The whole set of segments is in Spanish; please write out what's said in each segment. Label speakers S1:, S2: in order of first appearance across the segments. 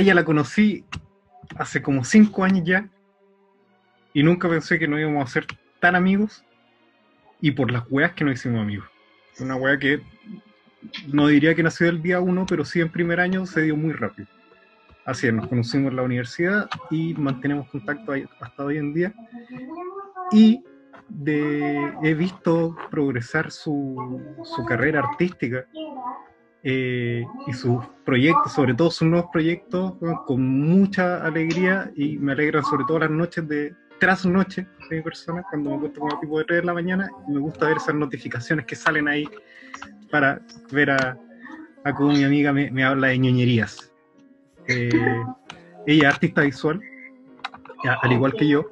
S1: ella la conocí hace como cinco años ya y nunca pensé que no íbamos a ser tan amigos y por las weas que no hicimos amigos. Una wea que no diría que nació del día uno, pero sí en primer año se dio muy rápido. Así es, nos conocimos en la universidad y mantenemos contacto hasta hoy en día. Y de, he visto progresar su, su carrera artística eh, y sus proyectos, sobre todo sus nuevos proyectos, con mucha alegría y me alegran sobre todo las noches de tras noche de mi persona, cuando me encuentro como tipo de 3 de la mañana, y me gusta ver esas notificaciones que salen ahí para ver a, a cómo mi amiga me, me habla de ñoñerías. Eh, ella es artista visual, al igual que yo,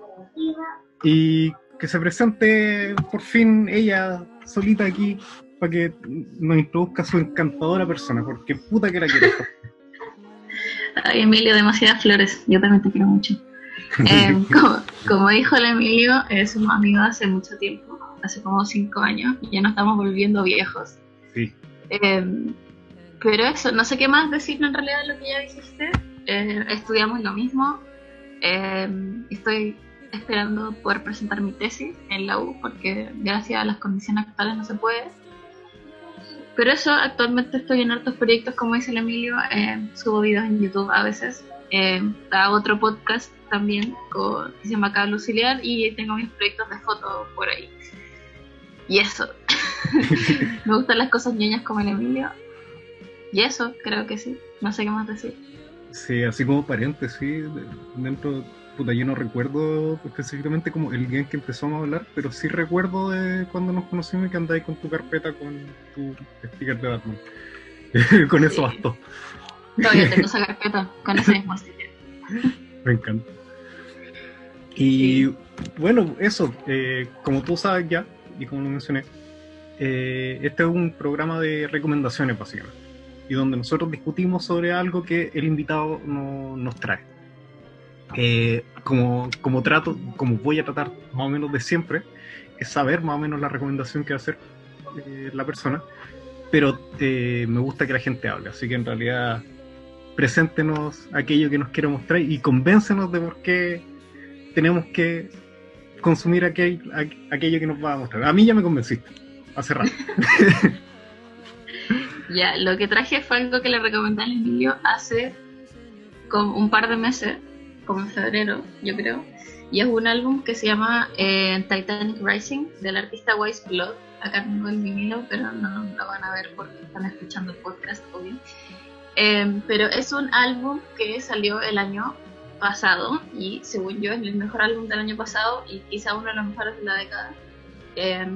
S1: y que se presente por fin ella solita aquí para que nos introduzca su encantadora persona, porque puta que la quiero.
S2: Ay, Emilio, demasiadas flores. Yo también te quiero mucho. Eh, como, dijo el Emilio, es un amigo hace mucho tiempo, hace como cinco años, y ya nos estamos volviendo viejos.
S1: Sí.
S2: Eh, pero eso, no sé qué más decir en realidad de lo que ya dijiste. Eh, estudiamos lo mismo. estoy esperando poder presentar mi tesis en la U, porque gracias a las condiciones actuales no se puede. Pero eso, actualmente estoy en hartos proyectos, como dice el Emilio, eh, subo videos en YouTube a veces. Eh, otro podcast también con, que se llama Cable Auxiliar y tengo mis proyectos de fotos por ahí. Y eso. Me gustan las cosas ñoñas como el Emilio. Y eso, creo que sí. No sé qué más decir.
S1: Sí, así como paréntesis, dentro puta, yo no recuerdo específicamente como el día en que empezamos a hablar, pero sí recuerdo de cuando nos conocimos y que andáis con tu carpeta con tu sticker de Batman. con eso bastó.
S2: Todavía tengo esa carpeta con ese mismo sticker.
S1: Me encanta. Y bueno, eso, eh, como tú sabes ya, y como lo mencioné, eh, este es un programa de recomendaciones básicamente, y donde nosotros discutimos sobre algo que el invitado no, nos trae. Eh, como, como trato, como voy a tratar más o menos de siempre, es saber más o menos la recomendación que va a hacer eh, la persona, pero eh, me gusta que la gente hable, así que en realidad preséntenos aquello que nos quiere mostrar y convéncenos de por qué tenemos que consumir aquel, aquello que nos va a mostrar. A mí ya me convenciste, hace rato.
S2: ya, lo que traje fue algo que le recomendé al Emilio hace como un par de meses como en febrero, yo creo. Y es un álbum que se llama eh, Titanic Rising del artista Wise Blood. Acá tengo el vinilo, pero no lo van a ver porque están escuchando el podcast, obvio. Eh, pero es un álbum que salió el año pasado y según yo es el mejor álbum del año pasado y quizá uno de los mejores de la década. Eh,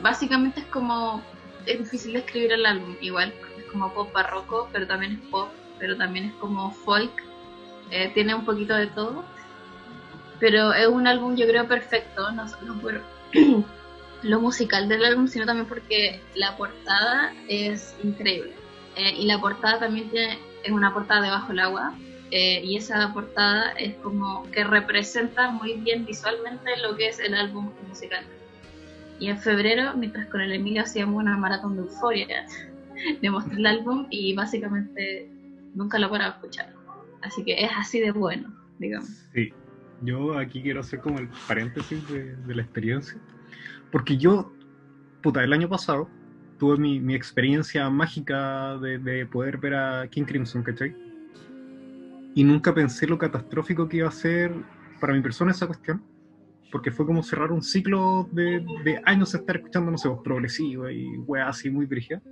S2: básicamente es como, es difícil describir el álbum igual, es como pop barroco, pero también es pop, pero también es como folk eh, tiene un poquito de todo, pero es un álbum yo creo perfecto, no solo por lo musical del álbum, sino también porque la portada es increíble. Eh, y la portada también tiene, es una portada debajo del agua, eh, y esa portada es como que representa muy bien visualmente lo que es el álbum musical. Y en febrero, mientras con el Emilio hacíamos una maratón de euforia, le mostré el álbum y básicamente nunca lo para escuchar. Así que es así de bueno, digamos.
S1: Sí, yo aquí quiero hacer como el paréntesis de, la experiencia. Porque yo, puta, el año pasado tuve mi, experiencia mágica de, poder ver a King Crimson, ¿cachai? Y nunca pensé lo catastrófico que iba a ser para mi persona esa cuestión. Porque fue como cerrar un ciclo de, años de estar escuchando, no sé, voz progresiva y weá así muy brígida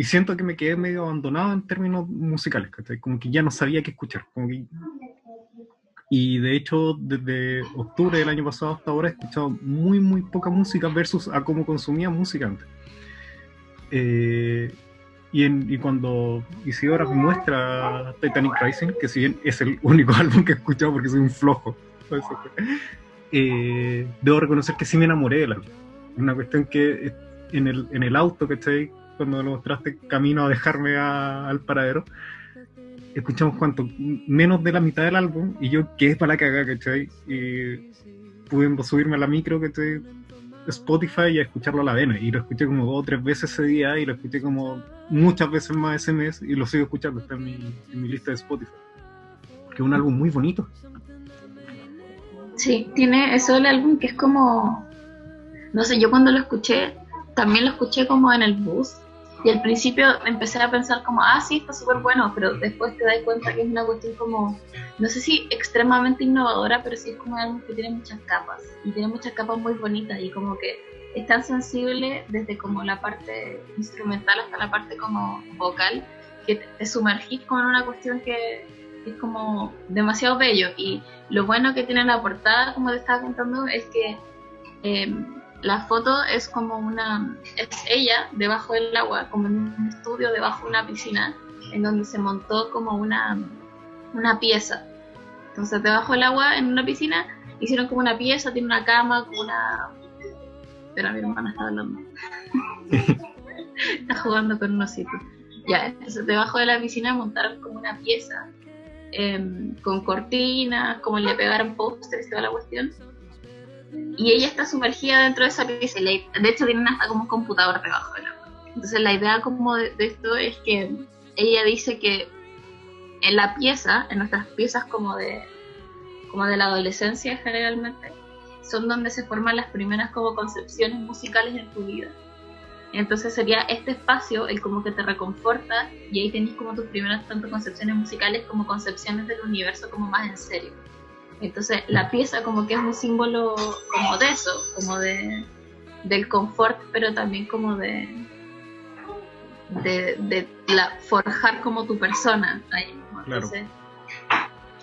S1: y siento que me quedé medio abandonado en términos musicales, Como que ya no sabía qué escuchar. Y de hecho, desde octubre del año pasado hasta ahora he escuchado muy, muy poca música versus a cómo consumía música antes. Eh, y, y, cuando Isidora me muestra Titanic Rising, que si bien es el único álbum que he escuchado porque soy un flojo, eh, debo reconocer que sí me enamoré del álbum. Una cuestión que en el, en el auto, ¿cachai? Cuando lo mostraste camino a dejarme al paradero, escuchamos cuánto, menos de la mitad del álbum, y yo, ¿qué es para la cagada, ¿cachai? Y pude subirme a la micro, ¿cachai? Spotify y a escucharlo a la vena. Y lo escuché como dos o tres veces ese día y lo escuché como muchas veces más ese mes y lo sigo escuchando. Está en mi, en mi lista de Spotify. Porque es un álbum muy bonito.
S2: Sí, tiene eso el álbum que es como. No sé, yo cuando lo escuché, también lo escuché como en el bus. Y al principio empecé a pensar como, ah, sí, está súper bueno, pero después te das cuenta que es una cuestión como, no sé si extremadamente innovadora, pero sí es como algo que tiene muchas capas. Y tiene muchas capas muy bonitas y como que es tan sensible desde como la parte instrumental hasta la parte como vocal, que te sumergís como en una cuestión que es como demasiado bello. Y lo bueno que tiene la portada, como te estaba contando, es que eh, la foto es como una. Es ella debajo del agua, como en un estudio debajo de una piscina, en donde se montó como una, una pieza. Entonces, debajo del agua, en una piscina, hicieron como una pieza, tiene una cama, como una. Pero mi hermana está hablando. está jugando con un osito. Ya, entonces debajo de la piscina montaron como una pieza Em, con cortinas, como le pegaron pósteres toda la cuestión. Y ella está sumergida dentro de esa pieza. De hecho, tienen hasta como un computador debajo del agua. Entonces, la idea como de, esto es que ella dice que en la pieza, en nuestras piezas como de, como de la adolescencia generalmente, son donde se forman las primeras como concepciones musicales en tu vida. Entonces sería este espacio el como que te reconforta y ahí tenés como tus primeras tanto concepciones musicales como concepciones del universo como más en serio. Entonces la pieza como que es un símbolo como de eso, como de del confort, pero también como de de, la, forjar como tu persona ahí Entonces,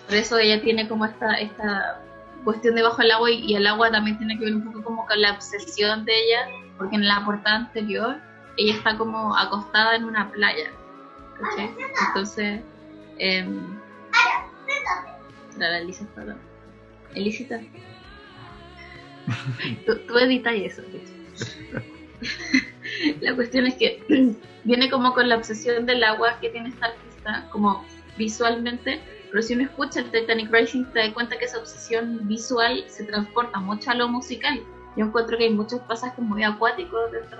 S2: por eso ella tiene como esta esta cuestión debajo del agua y, el agua también tiene que ver un poco como con la obsesión de ella porque en la portada anterior ella está como acostada en una playa. Entonces, eh, la Elisa está Elisita. tú, tú editas eso. la cuestión es que viene como con la obsesión del agua que tiene esta artista, como visualmente, pero si uno escucha el Titanic Rising te das cuenta que esa obsesión visual se transporta mucho a lo musical yo encuentro que hay muchos pasajes muy acuáticos dentro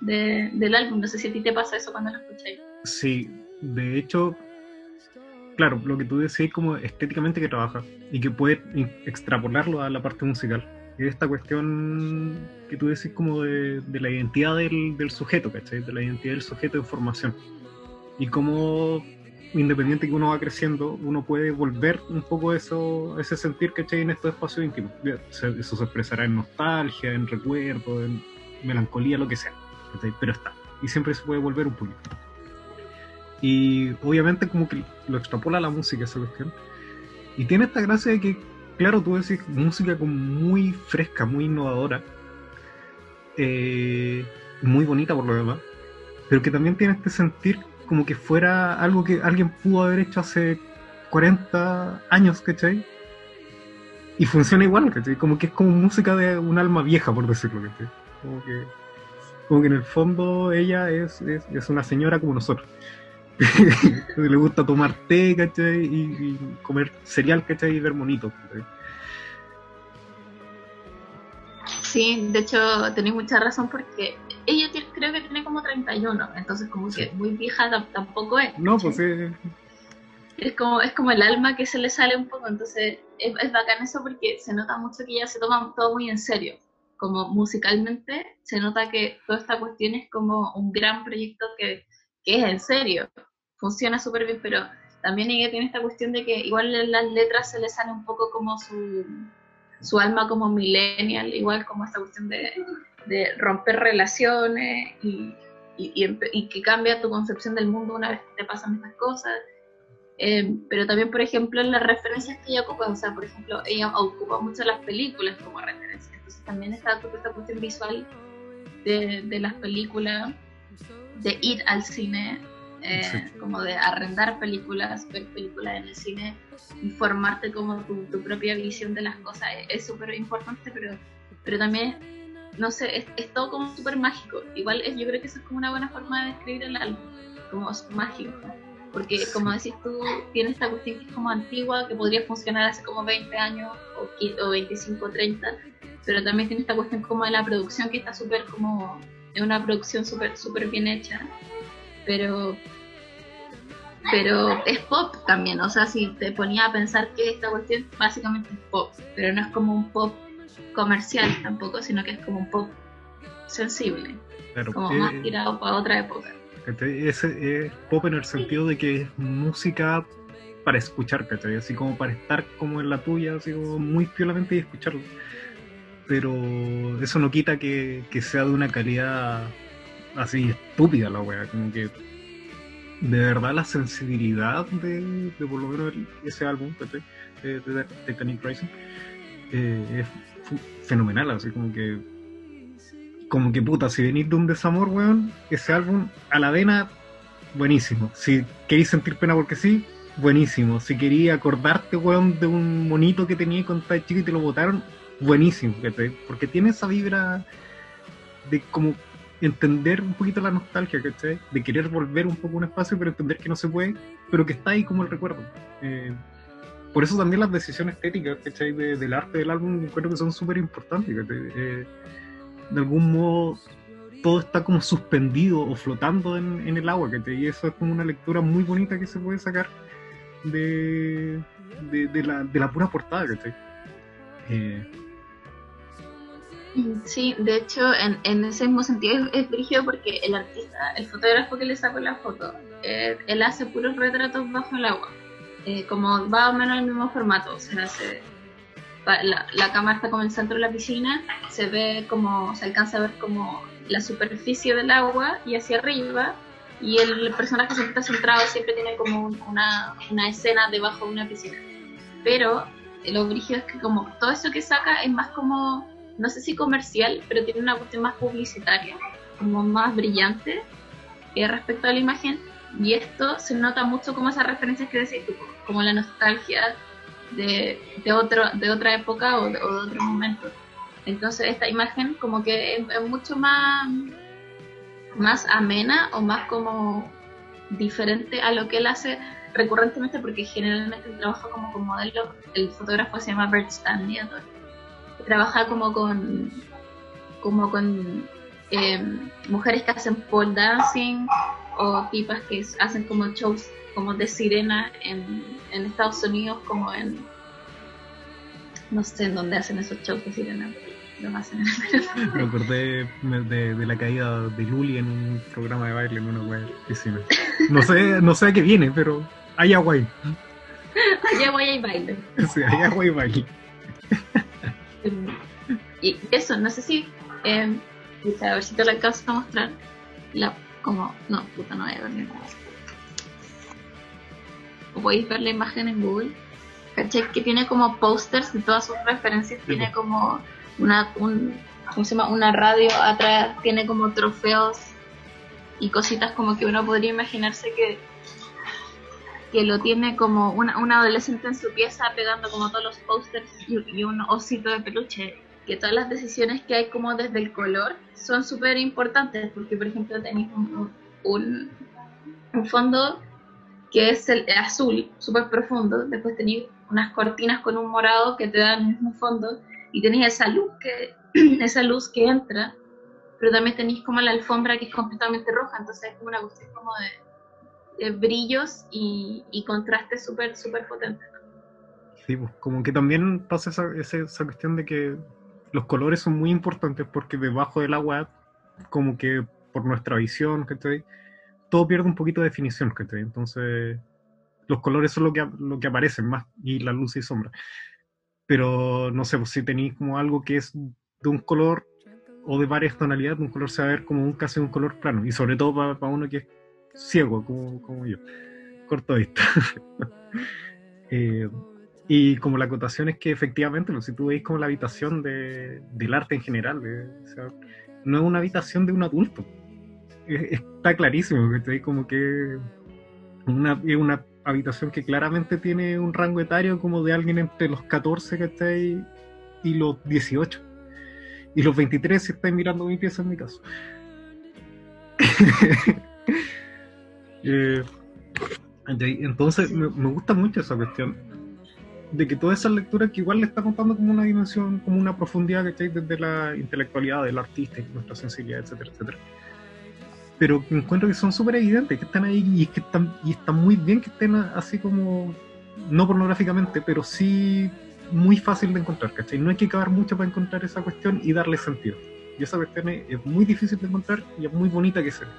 S2: de, del álbum. No sé si a ti te pasa eso cuando lo escucháis.
S1: Sí, de hecho, claro, lo que tú decís como estéticamente que trabaja y que puede extrapolarlo a la parte musical. Es esta cuestión que tú decís como de, la identidad del, del, sujeto, ¿cachai? De la identidad del sujeto en formación. Y cómo independiente que uno va creciendo, uno puede volver un poco eso, ese sentir hay en estos espacios íntimos. Eso se expresará en nostalgia, en recuerdo, en melancolía, lo que sea. Pero está. Y siempre se puede volver un poquito. Y obviamente como que lo extrapola la música esa cuestión. Y tiene esta gracia de que, claro, tú decís música como muy fresca, muy innovadora, eh, muy bonita por lo demás, pero que también tiene este sentir como que fuera algo que alguien pudo haber hecho hace 40 años, ¿cachai? Y funciona igual, ¿cachai? Como que es como música de un alma vieja, por decirlo, ¿cachai? Como que, como que en el fondo ella es, es, una señora como nosotros. le gusta tomar té, ¿cachai? Y, comer cereal, ¿cachai? Y ver monitos.
S2: Sí, de hecho tenéis mucha razón porque ella creo que tiene como 31, entonces como que muy vieja tampoco es.
S1: No, pues sí.
S2: Es como, es como el alma que se le sale un poco, entonces es, es bacán eso porque se nota mucho que ella se toma todo muy en serio. Como musicalmente se nota que toda esta cuestión es como un gran proyecto que, que es en serio, funciona súper bien, pero también ella tiene esta cuestión de que igual en las letras se le sale un poco como su, su alma como millennial, igual como esta cuestión de de romper relaciones y, y, que cambia tu concepción del mundo una vez que te pasan estas cosas. Eh, pero también, por ejemplo, en las referencias que ella ocupa, o sea, por ejemplo, ella ocupa mucho las películas como referencia. Entonces también está esta cuestión visual de, de las películas, de ir al cine, eh, como de arrendar películas, ver películas en el cine, informarte como tu, tu propia visión de las cosas es súper importante, pero, pero también no sé, es, todo como súper mágico. Igual yo creo que eso es como una buena forma de describir el álbum, como mágico. Porque como decís tú, tiene esta cuestión que es como antigua, que podría funcionar hace como 20 años o, o 25 o 30, pero también tiene esta cuestión como de la producción que está súper como, es una producción súper súper bien hecha, pero pero es pop también, o sea, si te ponía a pensar que esta cuestión básicamente es pop, pero no es como un pop comercial tampoco, sino que es como un pop sensible, como más tirado para otra época.
S1: Ese es pop en el sentido de que es música para escuchar, ¿cachai? Así como para estar como en la tuya, así como muy piolamente y escucharlo. Pero eso no quita que, que sea de una calidad así estúpida la wea, como que de verdad la sensibilidad de, de por lo menos ese álbum de, de, Titanic Rising eh, es fenomenal, así como que como que puta, si venís de un desamor, weón, ese álbum a la vena, buenísimo. Si queréis sentir pena porque sí, buenísimo. Si queréis acordarte, weón, de un monito que tenía con tal chico y te lo botaron, buenísimo, porque tiene esa vibra de como entender un poquito la nostalgia, ¿cachai? De querer volver un poco a un espacio, pero entender que no se puede, pero que está ahí como el recuerdo. Eh, por eso también las decisiones estéticas, ¿cachai? del arte del álbum, encuentro que son súper importantes, eh, de algún modo todo está como suspendido o flotando en, el agua, ¿cachai? Y eso es como una lectura muy bonita que se puede sacar de, de, la, de la, pura portada, ¿cachai? Eh,
S2: Sí, de hecho, en, en ese mismo sentido es, es porque el artista, el fotógrafo que le sacó la foto, eh, él hace puros retratos bajo el agua, eh, como va o menos el mismo formato, o sea, la, la, cámara está como en el centro de la piscina, se ve como, se alcanza a ver como la superficie del agua y hacia arriba, y el personaje siempre está centrado, siempre tiene como una, una escena debajo de una piscina. Pero lo brígido es que como todo eso que saca es más como no sé si comercial, pero tiene una cuestión más publicitaria, como más brillante eh, respecto a la imagen. Y esto se nota mucho como esas referencias que decís como la nostalgia de, de, otro, de otra época o de, otro momento. Entonces esta imagen como que es, mucho más, más amena o más como diferente a lo que él hace recurrentemente porque generalmente trabaja como con modelo, el fotógrafo se llama Bert Stanley, trabaja como con como con em, mujeres que hacen pole dancing o tipas que hacen como shows como de sirena en, en Estados Unidos como en no sé en dónde hacen esos shows de sirena pero hacen.
S1: Me acordé de, de, la caída de Luli en un programa de baile en una web no sé no sé a qué viene pero hay agua ahí.
S2: Hay agua y hay baile.
S1: Sí hay agua y baile
S2: y eso, no sé si. Eh, a ver si te lo alcanzo a mostrar. La, como. No, puta, no voy a ver nada. Podéis ver la imagen en Google. Que tiene como posters de todas sus referencias. Tiene como una. Un, ¿Cómo se llama? Una radio atrás. Tiene como trofeos y cositas como que uno podría imaginarse que que lo tiene como una, una adolescente en su pieza pegando como todos los posters y, un osito de peluche. Que todas las decisiones que hay como desde el color son súper importantes porque por ejemplo tenéis un, un, fondo que es el azul, súper profundo, después tenéis unas cortinas con un morado que te dan el mismo fondo y tenéis esa luz que, esa luz que entra, pero también tenéis como la alfombra que es completamente roja, entonces es como una cuestión como de eh, brillos y, y contrastes súper, súper potentes.
S1: Sí, pues como que también pasa esa, esa, cuestión de que los colores son muy importantes porque debajo del agua, como que por nuestra visión, que todo pierde un poquito de definición, que entonces los colores son lo que, lo que aparecen más y la luz y sombra. Pero no sé, pues si tenéis como algo que es de un color o de varias tonalidades, un color se va a ver como un casi un color plano y sobre todo para, para uno que es ciego como, yo, corto vista. Eh, y como la acotación es que efectivamente, pues, si tú veis como la habitación de, del arte en general, no es una habitación de un adulto. está clarísimo, que como que una, es una habitación que claramente tiene un rango etario como de alguien entre los 14 que y los 18. Y los 23 si estáis mirando mi pieza en mi caso. Eh, entonces me, gusta mucho esa cuestión. de que toda esa lectura que igual le está contando como una dimensión, como una profundidad, ¿cachai? Desde la intelectualidad del artista y nuestra sensibilidad, etcétera, etcétera. Pero encuentro que son súper evidentes, que están ahí y, es que están, y muy bien que estén así como, no pornográficamente, pero sí muy fácil de encontrar, ¿cachai? No hay que acabar mucho para encontrar esa cuestión y darle sentido. Y esa cuestión es, muy difícil de encontrar y es muy bonita que se ve.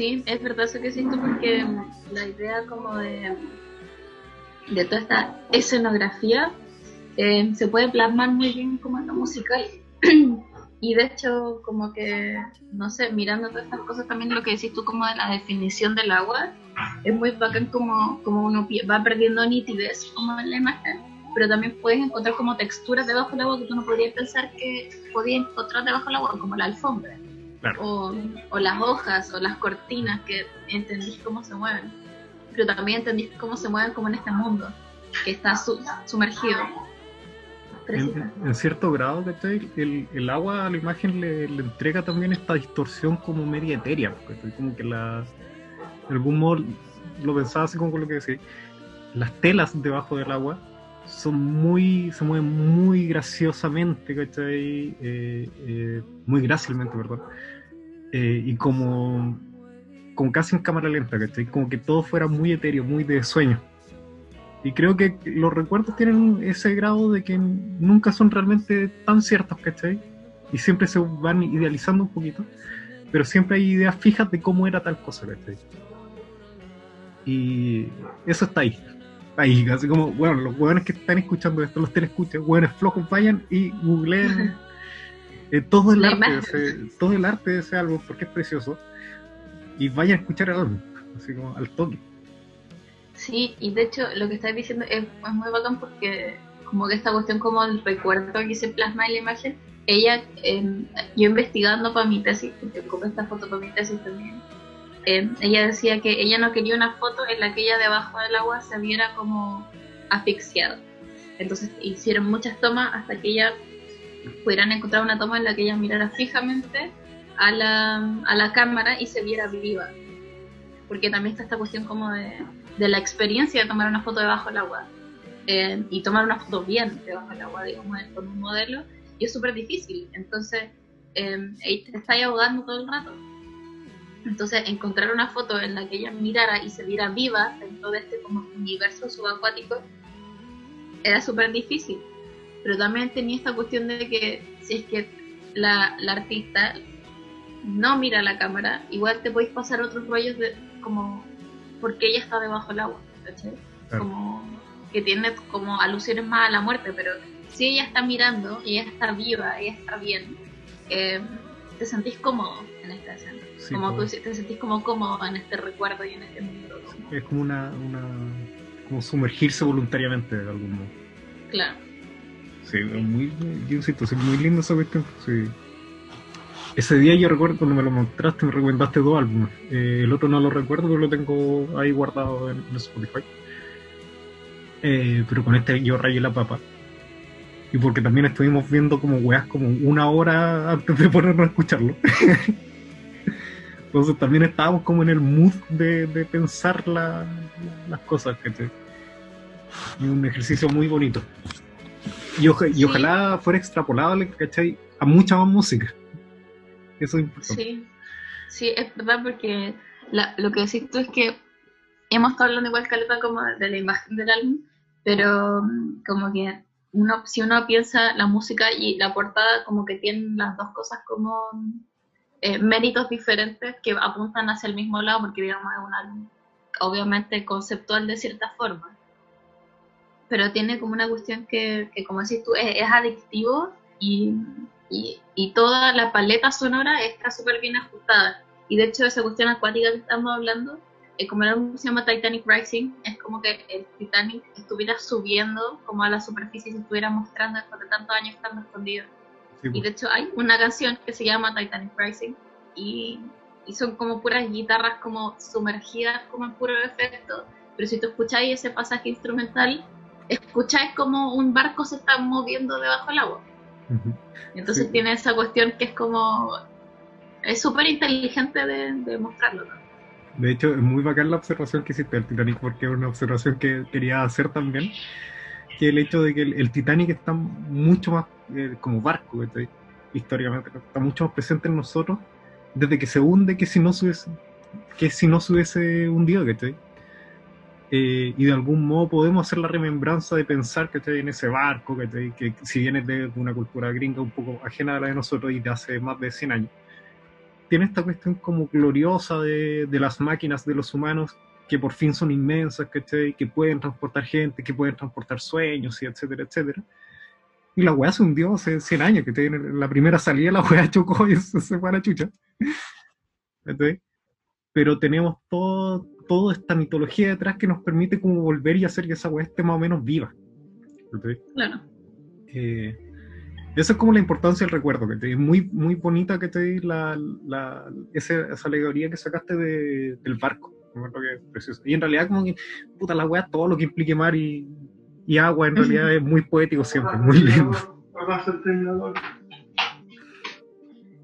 S2: Sí, es verdad eso que siento porque la idea como de, de toda esta escenografía eh, se puede plasmar muy bien como en lo musical. y de hecho, como que, no sé, mirando todas estas cosas, también lo que decís tú como de la definición del agua, es muy bacán como, como uno va perdiendo nitidez como en la imagen, pero también puedes encontrar como texturas debajo del agua que tú no podrías pensar que podías encontrar debajo del agua, como la alfombra, o, o, las hojas, o las cortinas, que entendís cómo se mueven, pero también entendís cómo se mueven como en este mundo, que está sumergido.
S1: En, cierto grado, El, el, agua a la imagen le, le, entrega también esta distorsión como media etérea, porque como que la, de algún modo lo pensaba así como con lo que decía, las telas debajo del agua son muy, se mueven muy graciosamente, ¿cachai? Eh, eh, muy grácilmente, perdón. Eh, y como, como casi en cámara lenta, ¿cachai? Como que todo fuera muy etéreo, muy de sueño. Y creo que los recuerdos tienen ese grado de que nunca son realmente tan ciertos, ¿cachai? Y siempre se van idealizando un poquito, pero siempre hay ideas fijas de cómo era tal cosa, ¿cachai? Y eso está ahí. Ahí, así como, bueno, los hueones que están escuchando esto, los telescuchas, hueones flojos, vayan y googleen eh, todo, el arte de ese, todo el arte de ese álbum, porque es precioso, y vayan a escuchar el álbum, así como al toque.
S2: Sí, y de hecho lo que estás diciendo es, muy bacán porque como que esta cuestión como el recuerdo que se plasma en la imagen, ella, em, yo investigando para mi tesis, porque como esta foto para mi tesis también, eh, ella decía que ella no quería una foto en la que ella debajo del agua se viera como asfixiada. Entonces hicieron muchas tomas hasta que ella pudieran encontrar una toma en la que ella mirara fijamente a la, a la cámara y se viera viva. Porque también está esta cuestión como de, de la experiencia de tomar una foto debajo del agua. Eh, y tomar una foto bien debajo del agua, digamos, con un modelo, y es súper difícil. Entonces, eh, te está ahogando todo el rato. Entonces, encontrar una foto en la que ella mirara y se viera viva dentro de este como universo subacuático era súper difícil. Pero también tenía esta cuestión de que si es que la, artista no mira la cámara, igual te podéis pasar otros rollos de como porque ella está debajo del agua, Como que tiene como alusiones más a la muerte, pero si ella está mirando, ella está viva, ella está bien, eh, te sentís cómodo en esta escena como tú te sentís como cómodo en este recuerdo y en este mundo.
S1: Es como una, una como sumergirse voluntariamente de algún modo.
S2: Claro.
S1: Sí, muy, yo insisto, es muy lindo esa cuestión. Sí. Ese día yo recuerdo cuando me lo mostraste, me recomendaste dos álbumes. Eh, el otro no lo recuerdo, pero lo tengo ahí guardado en, Spotify. Eh, pero con este yo rayé la papa. Y porque también estuvimos viendo como weas como una hora antes de ponernos a escucharlo. Entonces también estábamos como en el mood de, pensar las cosas, que Y un ejercicio muy bonito. Y, y ojalá fuera extrapolable, ¿cachai? A mucha más música. Eso es importante.
S2: Sí, sí es verdad porque lo que decís tú es que hemos estado hablando igual caleta como de la imagen del álbum, pero mm, como que uno, si uno piensa la música y la portada como que tienen las dos cosas como eh, méritos diferentes que apuntan hacia el mismo lado, porque digamos es un álbum obviamente conceptual de cierta forma, pero tiene como una cuestión que, como decís tú, es, adictivo y, y, y, toda la paleta sonora está súper bien ajustada. Y de hecho esa cuestión acuática que estamos hablando, como el álbum se llama Titanic Rising, es como que el Titanic estuviera subiendo como a la superficie y se estuviera mostrando después de tantos años estando escondido. Y de pues. hecho hay una canción que se llama Titanic Rising y, y, son como puras guitarras como sumergidas como en puro efecto, pero si tú escucháis ese pasaje instrumental, escucháis como un barco se está moviendo debajo del agua. Entonces tiene esa cuestión que es como... Es súper inteligente de, de mostrarlo.
S1: De hecho, es muy bacán la observación que hiciste del Titanic, porque es una observación que quería hacer también, que el hecho de que el, Titanic está mucho más eh, como barco, históricamente, está mucho más presente en nosotros desde que se hunde que si no se hubiese, que si no se hubiese hundido, ¿cachai? Eh, y de algún modo podemos hacer la remembranza de pensar que estoy en ese barco, que, si viene de una cultura gringa un poco ajena a la de nosotros y de hace más de 100 años, tiene esta cuestión como gloriosa de, de las máquinas de los humanos que por fin son inmensas, que pueden transportar gente, que pueden transportar sueños, y etcétera, etcétera. Y la weá se hundió hace 100 años, que en la primera salida la weá chocó y se, fue a la chucha. Pero tenemos todo, toda esta mitología detrás que nos permite como volver y hacer que esa weá esté más o menos viva.
S2: Claro.
S1: Eh, esa es como la importancia del recuerdo, que es muy, muy bonita que te la, la esa, esa, alegoría que sacaste de, del barco. Y en realidad como que, puta la weá, todo lo que implique mar y, y agua en realidad es muy poético siempre, muy lindo.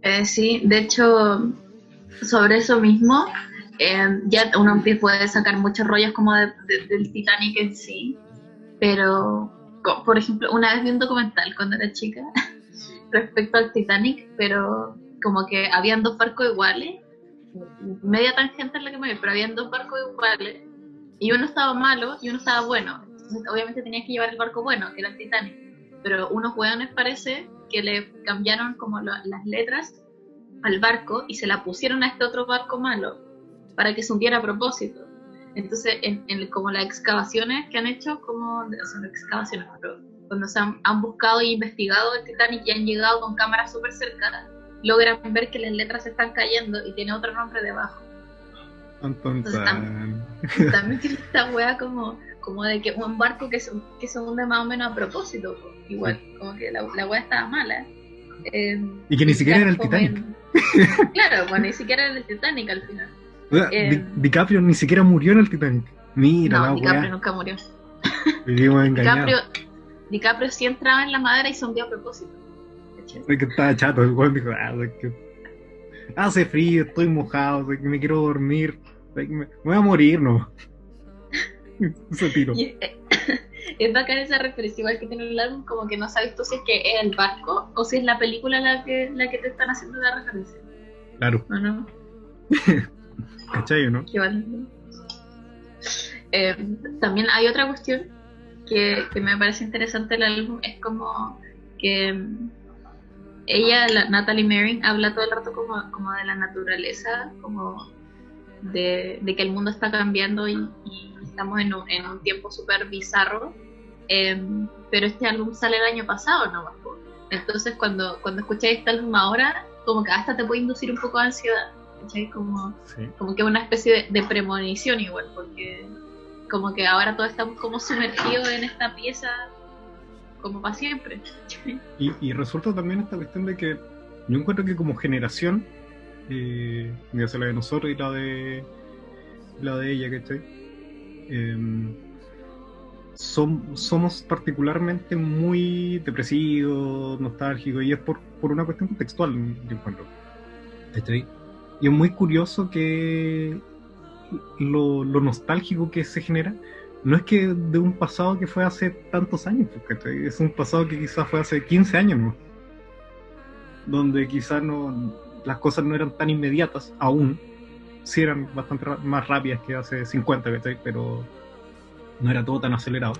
S2: Eh, sí, de hecho, sobre eso mismo, eh, ya uno puede sacar muchos rollos como del Titanic en sí, pero, por ejemplo, una vez vi un documental cuando era chica respecto al Titanic, pero como que habían dos barcos iguales, media tangente en la que me vi, pero habían dos barcos iguales, y uno estaba malo y uno estaba bueno. obviamente tenías que llevar el barco bueno, que era el Titanic, pero unos hueones parece que le cambiaron como las letras al barco y se la pusieron a este otro barco malo para que se hundiera a propósito. Entonces, en, como las excavaciones que han hecho, como son excavaciones, pero cuando se han, buscado e investigado el Titanic y han llegado con cámaras súper cercanas, logran ver que las letras se están cayendo y tiene otro nombre debajo.
S1: Entonces,
S2: también, también tiene esta wea como, como de que un barco que se, que se hunde más o menos a propósito, igual, como que la, la wea estaba mala.
S1: Eh, y que ni siquiera era el Titanic.
S2: claro, pues ni siquiera era el Titanic al final.
S1: Eh, DiCaprio ni siquiera murió en el Titanic. Mira,
S2: no, DiCaprio nunca murió.
S1: DiCaprio,
S2: DiCaprio sí entraba en la madera y se hundió a propósito.
S1: Es que estaba chato, el weón dijo, ah, que hace frío, estoy mojado, me quiero dormir, me voy a morir, no.
S2: se tiro. Eh, es bacán esa referencia igual que tiene el álbum, como que no sabes tú si es que es el barco o si es la película la que, la que te están haciendo la referencia.
S1: Claro.
S2: ¿O no?
S1: ¿Cachai no?
S2: Eh, también hay otra cuestión que, me parece interesante el álbum, es como que ella, la, Natalie Merring, habla todo el rato como, como de la naturaleza, como de, que el mundo está cambiando y, estamos en un, tiempo súper bizarro. Em, pero este álbum sale el año pasado, ¿no? Entonces cuando, cuando escucháis este álbum ahora, como que hasta te puede inducir un poco de ansiedad. Como, como que una especie de, premonición igual, porque como que ahora todos estamos como sumergidos en esta pieza como para siempre.
S1: Y, y, resulta también esta cuestión de que yo encuentro que como generación, eh, ya sea la de nosotros y la de la de ella, ¿cachai? Eh, somos particularmente muy depresivos, nostálgicos, y es por, por una cuestión contextual, yo encuentro. ¿Cachai? Y es muy curioso que lo, nostálgico que se genera no es que de un pasado que fue hace tantos años, porque es un pasado que quizás fue hace 15 años, donde quizás no, las cosas no eran tan inmediatas aún, sí eran bastante más rápidas que hace 50, pero no era todo tan acelerado.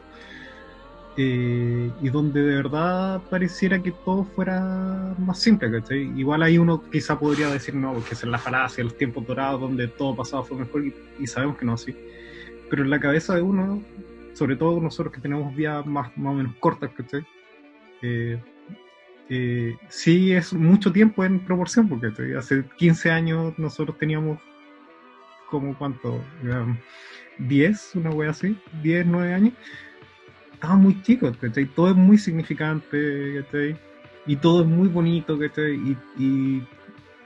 S1: Eh, y donde de verdad pareciera que todo fuera más simple, ¿cachai? Igual ahí uno quizá podría decir, no, porque es la falacia, los tiempos dorados, donde todo pasado fue mejor, y, sabemos que no así. Pero en la cabeza de uno, sobre todo nosotros que tenemos vías más, más o menos cortas, ¿cachai? Eh, eh, sí es mucho tiempo en proporción, porque hace 15 años nosotros teníamos como cuánto, 10, una wea así, 10, 9 años estaba muy chico, ¿cachai? Todo es muy significante, ¿cachai? Y todo es muy bonito, ¿cachai? Y, y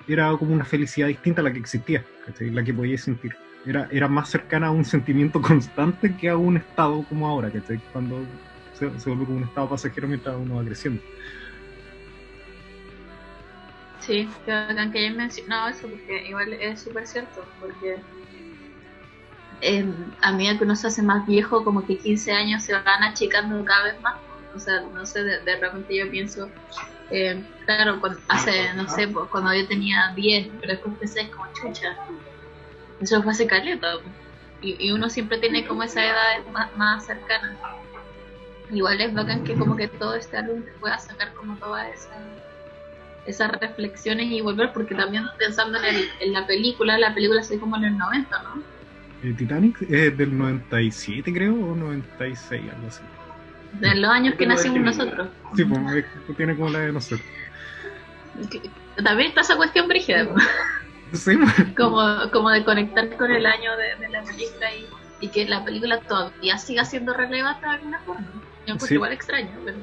S1: era como una felicidad distinta a la que existía, ¿cachai? La que podía sentir. Era, era más cercana a un sentimiento constante que a un estado como ahora, ¿cachai? Cuando se, se vuelve como un estado pasajero mientras uno va creciendo.
S2: Sí, que hayas mencionado eso, porque igual es súper cierto, porque eh, a medida que uno se hace más viejo, como que 15 años se van achicando cada vez más. O sea, no sé, de, de repente yo pienso, eh, claro, hace, no sé, pues, cuando yo tenía 10, pero después pensé como chucha. Eso fue hace caleta. Y, uno siempre tiene como esa edad más, más cercana. Igual es bacán que como que todo este álbum te pueda sacar como todas esas reflexiones y volver, porque también pensando en, el- en la película, la película se como en el 90, ¿no?
S1: Eh, Titanic es del 97, creo, o 96, algo así.
S2: De los años que nacimos nosotros.
S1: Sí, pues tiene como la de nosotros.
S2: También está esa cuestión brígida.
S1: Sí, pues.
S2: como, como de conectar con el año de, de la película y, y que la película todavía siga siendo relevante de alguna forma. Yo encuentro
S1: Sí.
S2: igual extraño, pero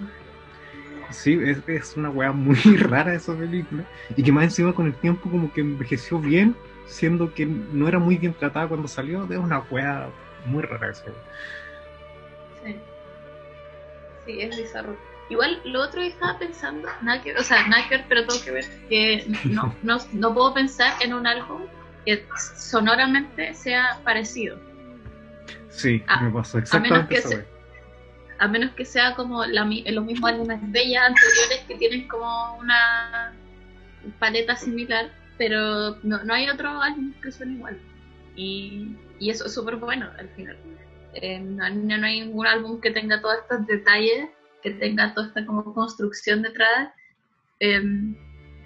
S1: Sí, es, es una weá muy rara esa película. Y que más encima con el tiempo como que envejeció bien, siendo que no era muy bien tratada cuando salió. Es una weá muy rara eso.
S2: sí. Sí, es bizarro. Igual lo otro que estaba pensando, nada que, o sea, nada que ver, pero tengo que ver, que no, no, no puedo pensar en un álbum que sonoramente sea parecido.
S1: Sí, me pasó
S2: que
S1: exactamente esa
S2: se-
S1: weá.
S2: a menos que sea como la, los mismos álbumes de ellas anteriores que tienen como una paleta similar, pero no, no hay otro álbum que suene igual. Y, y eso es súper bueno al final. Eh, no, no hay ningún álbum que tenga todos estos detalles, que tenga toda esta como construcción detrás. Eh,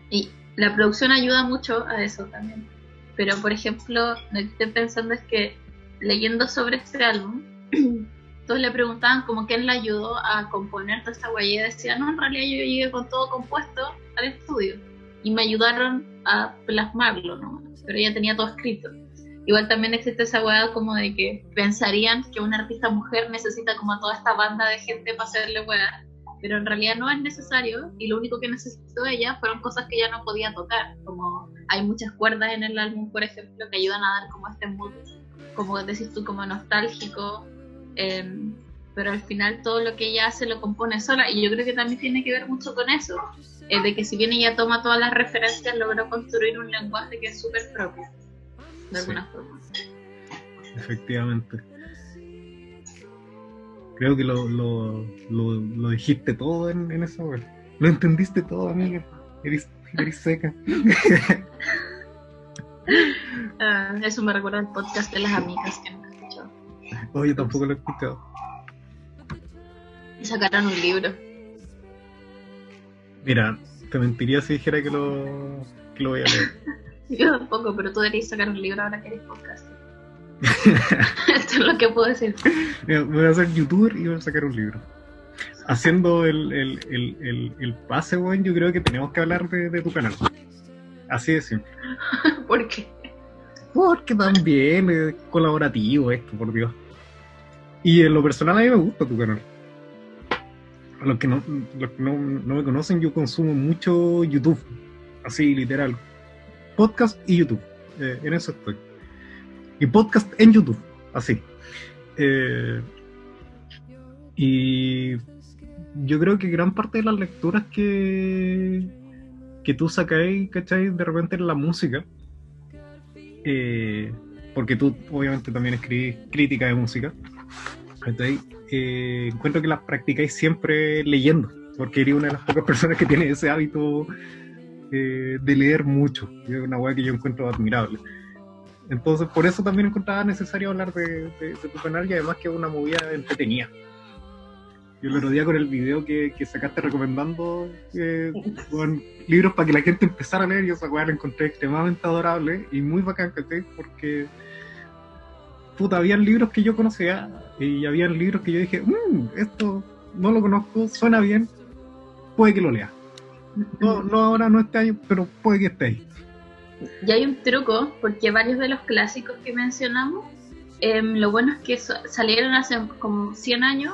S2: y la producción ayuda mucho a eso también. Pero por ejemplo, lo que estoy pensando es que leyendo sobre este álbum, todos le preguntaban como quién le ayudó a componer toda esta huella y decía, no, en realidad yo llegué con todo compuesto al estudio y me ayudaron a plasmarlo, ¿no? Pero ella tenía todo escrito. Igual también existe esa hueá como de que pensarían que una artista mujer necesita como a toda esta banda de gente para hacerle hueá, pero en realidad no es necesario y lo único que necesitó ella fueron cosas que ella no podía tocar, como hay muchas cuerdas en el álbum, por ejemplo, que ayudan a dar como este mood, como decís tú, como nostálgico, Em, pero al final todo lo que ella hace lo compone sola y yo creo que también tiene que ver mucho con eso, eh, de que si bien ella toma todas las referencias, logró construir un lenguaje que es súper propio, de
S1: Sí.
S2: alguna forma.
S1: Efectivamente. Creo que lo, lo, lo, lo dijiste todo en, en esa weá. Lo entendiste todo, amiga. Eres, eres seca.
S2: Ah, eso me recuerda al podcast de las amigas que nunca he escuchado.
S1: Oye, tampoco lo he escuchado.
S2: Y sacaron un libro.
S1: Mira, te mentiría si dijera que lo, que lo voy a leer.
S2: Yo tampoco, pero tú deberías sacar un libro ahora que eres podcast. Esto es lo que puedo decir.
S1: Mira, voy a ser youtuber y voy a sacar un libro. Haciendo el, el, el, el, el pase, weón, yo creo que tenemos que hablar de, de tu canal. Así de simple.
S2: ¿Por qué?
S1: Porque también es colaborativo esto, por Dios. Y en lo personal a mí me gusta tu canal. Los que no, los que no, no me conocen, yo consumo mucho YouTube. Así, literal. Podcast y YouTube. Eh, en eso estoy. Y podcast en YouTube. Así. Eh, y yo creo que gran parte de las lecturas que, que tú sacáis, ¿cachai? De repente en la música eh, porque tú obviamente también escribís crítica de música, ¿cachai? Eh, encuentro que las practicáis siempre leyendo, porque eres una de las pocas personas que tiene ese hábito eh, de leer mucho, es una weá que yo encuentro admirable. Entonces, por eso también encontraba necesario hablar de, de- de tu canal y además que es una movida entretenida. Yo el otro día con el video que, que sacaste recomendando eh, con libros para que la gente empezara a leer, yo esa weá la encontré extremadamente adorable y muy bacán, ¿cachai? Porque puta, habían libros que yo conocía y habían libros que yo dije, "Mm, esto no lo conozco, suena bien, puede que lo lea. No, no ahora, no este año, pero puede que esté ahí.
S2: Y hay un truco, porque varios de los clásicos que mencionamos, em, lo bueno es que salieron hace como 100 años,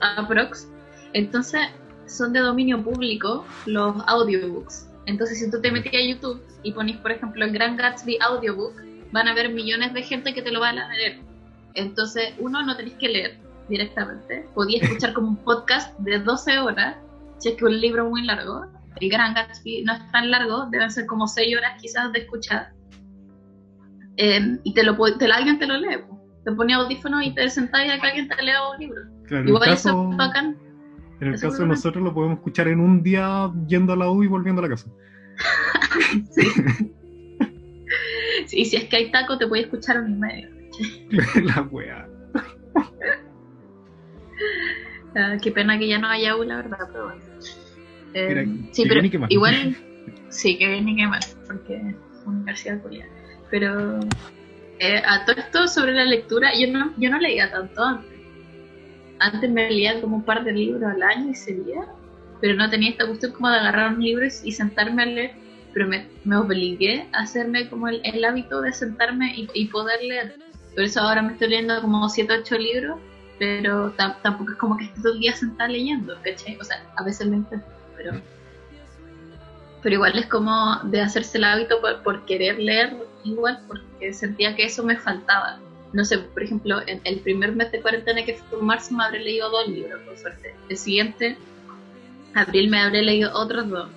S2: aprox, entonces son de dominio público los audiobooks. Entonces si tú te metes a YouTube y pones, por ejemplo, el Gran Gatsby audiobook, van a haber millones de gente que te lo van a leer. Entonces, uno, no tenés que leer directamente. Podías escuchar como un podcast de 12 horas, si es que un libro muy largo. El Gran Gatsby no es tan largo, deben ser como 6 horas quizás de escuchar. Eh, y te lo, te alguien te lo lee. te ponía audífonos y te sentabas y acá alguien te lea un libro.
S1: Claro,
S2: Igual
S1: el
S2: eso
S1: caso,
S2: es bacán.
S1: en el
S2: eso
S1: caso de nosotros lo podemos escuchar en un día yendo a la U y volviendo a la casa.
S2: Y si es que hay taco, te puedes escuchar un y medio.
S1: la wea.
S2: Ah, qué pena que ya no haya U, la verdad, pero bueno. Eh,
S1: Mira,
S2: sí, pero
S1: que
S2: igual, sí, que bien y que mal, porque es universidad culiada. Pero eh, a todo esto sobre la lectura, yo no, yo no leía tanto antes. Antes me leía como un par de libros al año y seguía, pero no tenía esta cuestión como de agarrar un libro y sentarme a leer, pero me, obligué a hacerme como el, hábito de sentarme y, poder leer. Por eso ahora me estoy leyendo como 7 o 8 libros, pero tam- tampoco es como que esté todo el día sentada leyendo, ¿cachai? O sea, a veces lo intento, pero... Pero igual es como de hacerse el hábito por, por querer leer, igual, porque sentía que eso me faltaba. No sé, por ejemplo, en el primer mes de cuarentena que fue en marzo me habré leído dos libros, por suerte. El siguiente, abril, me habré leído otros dos.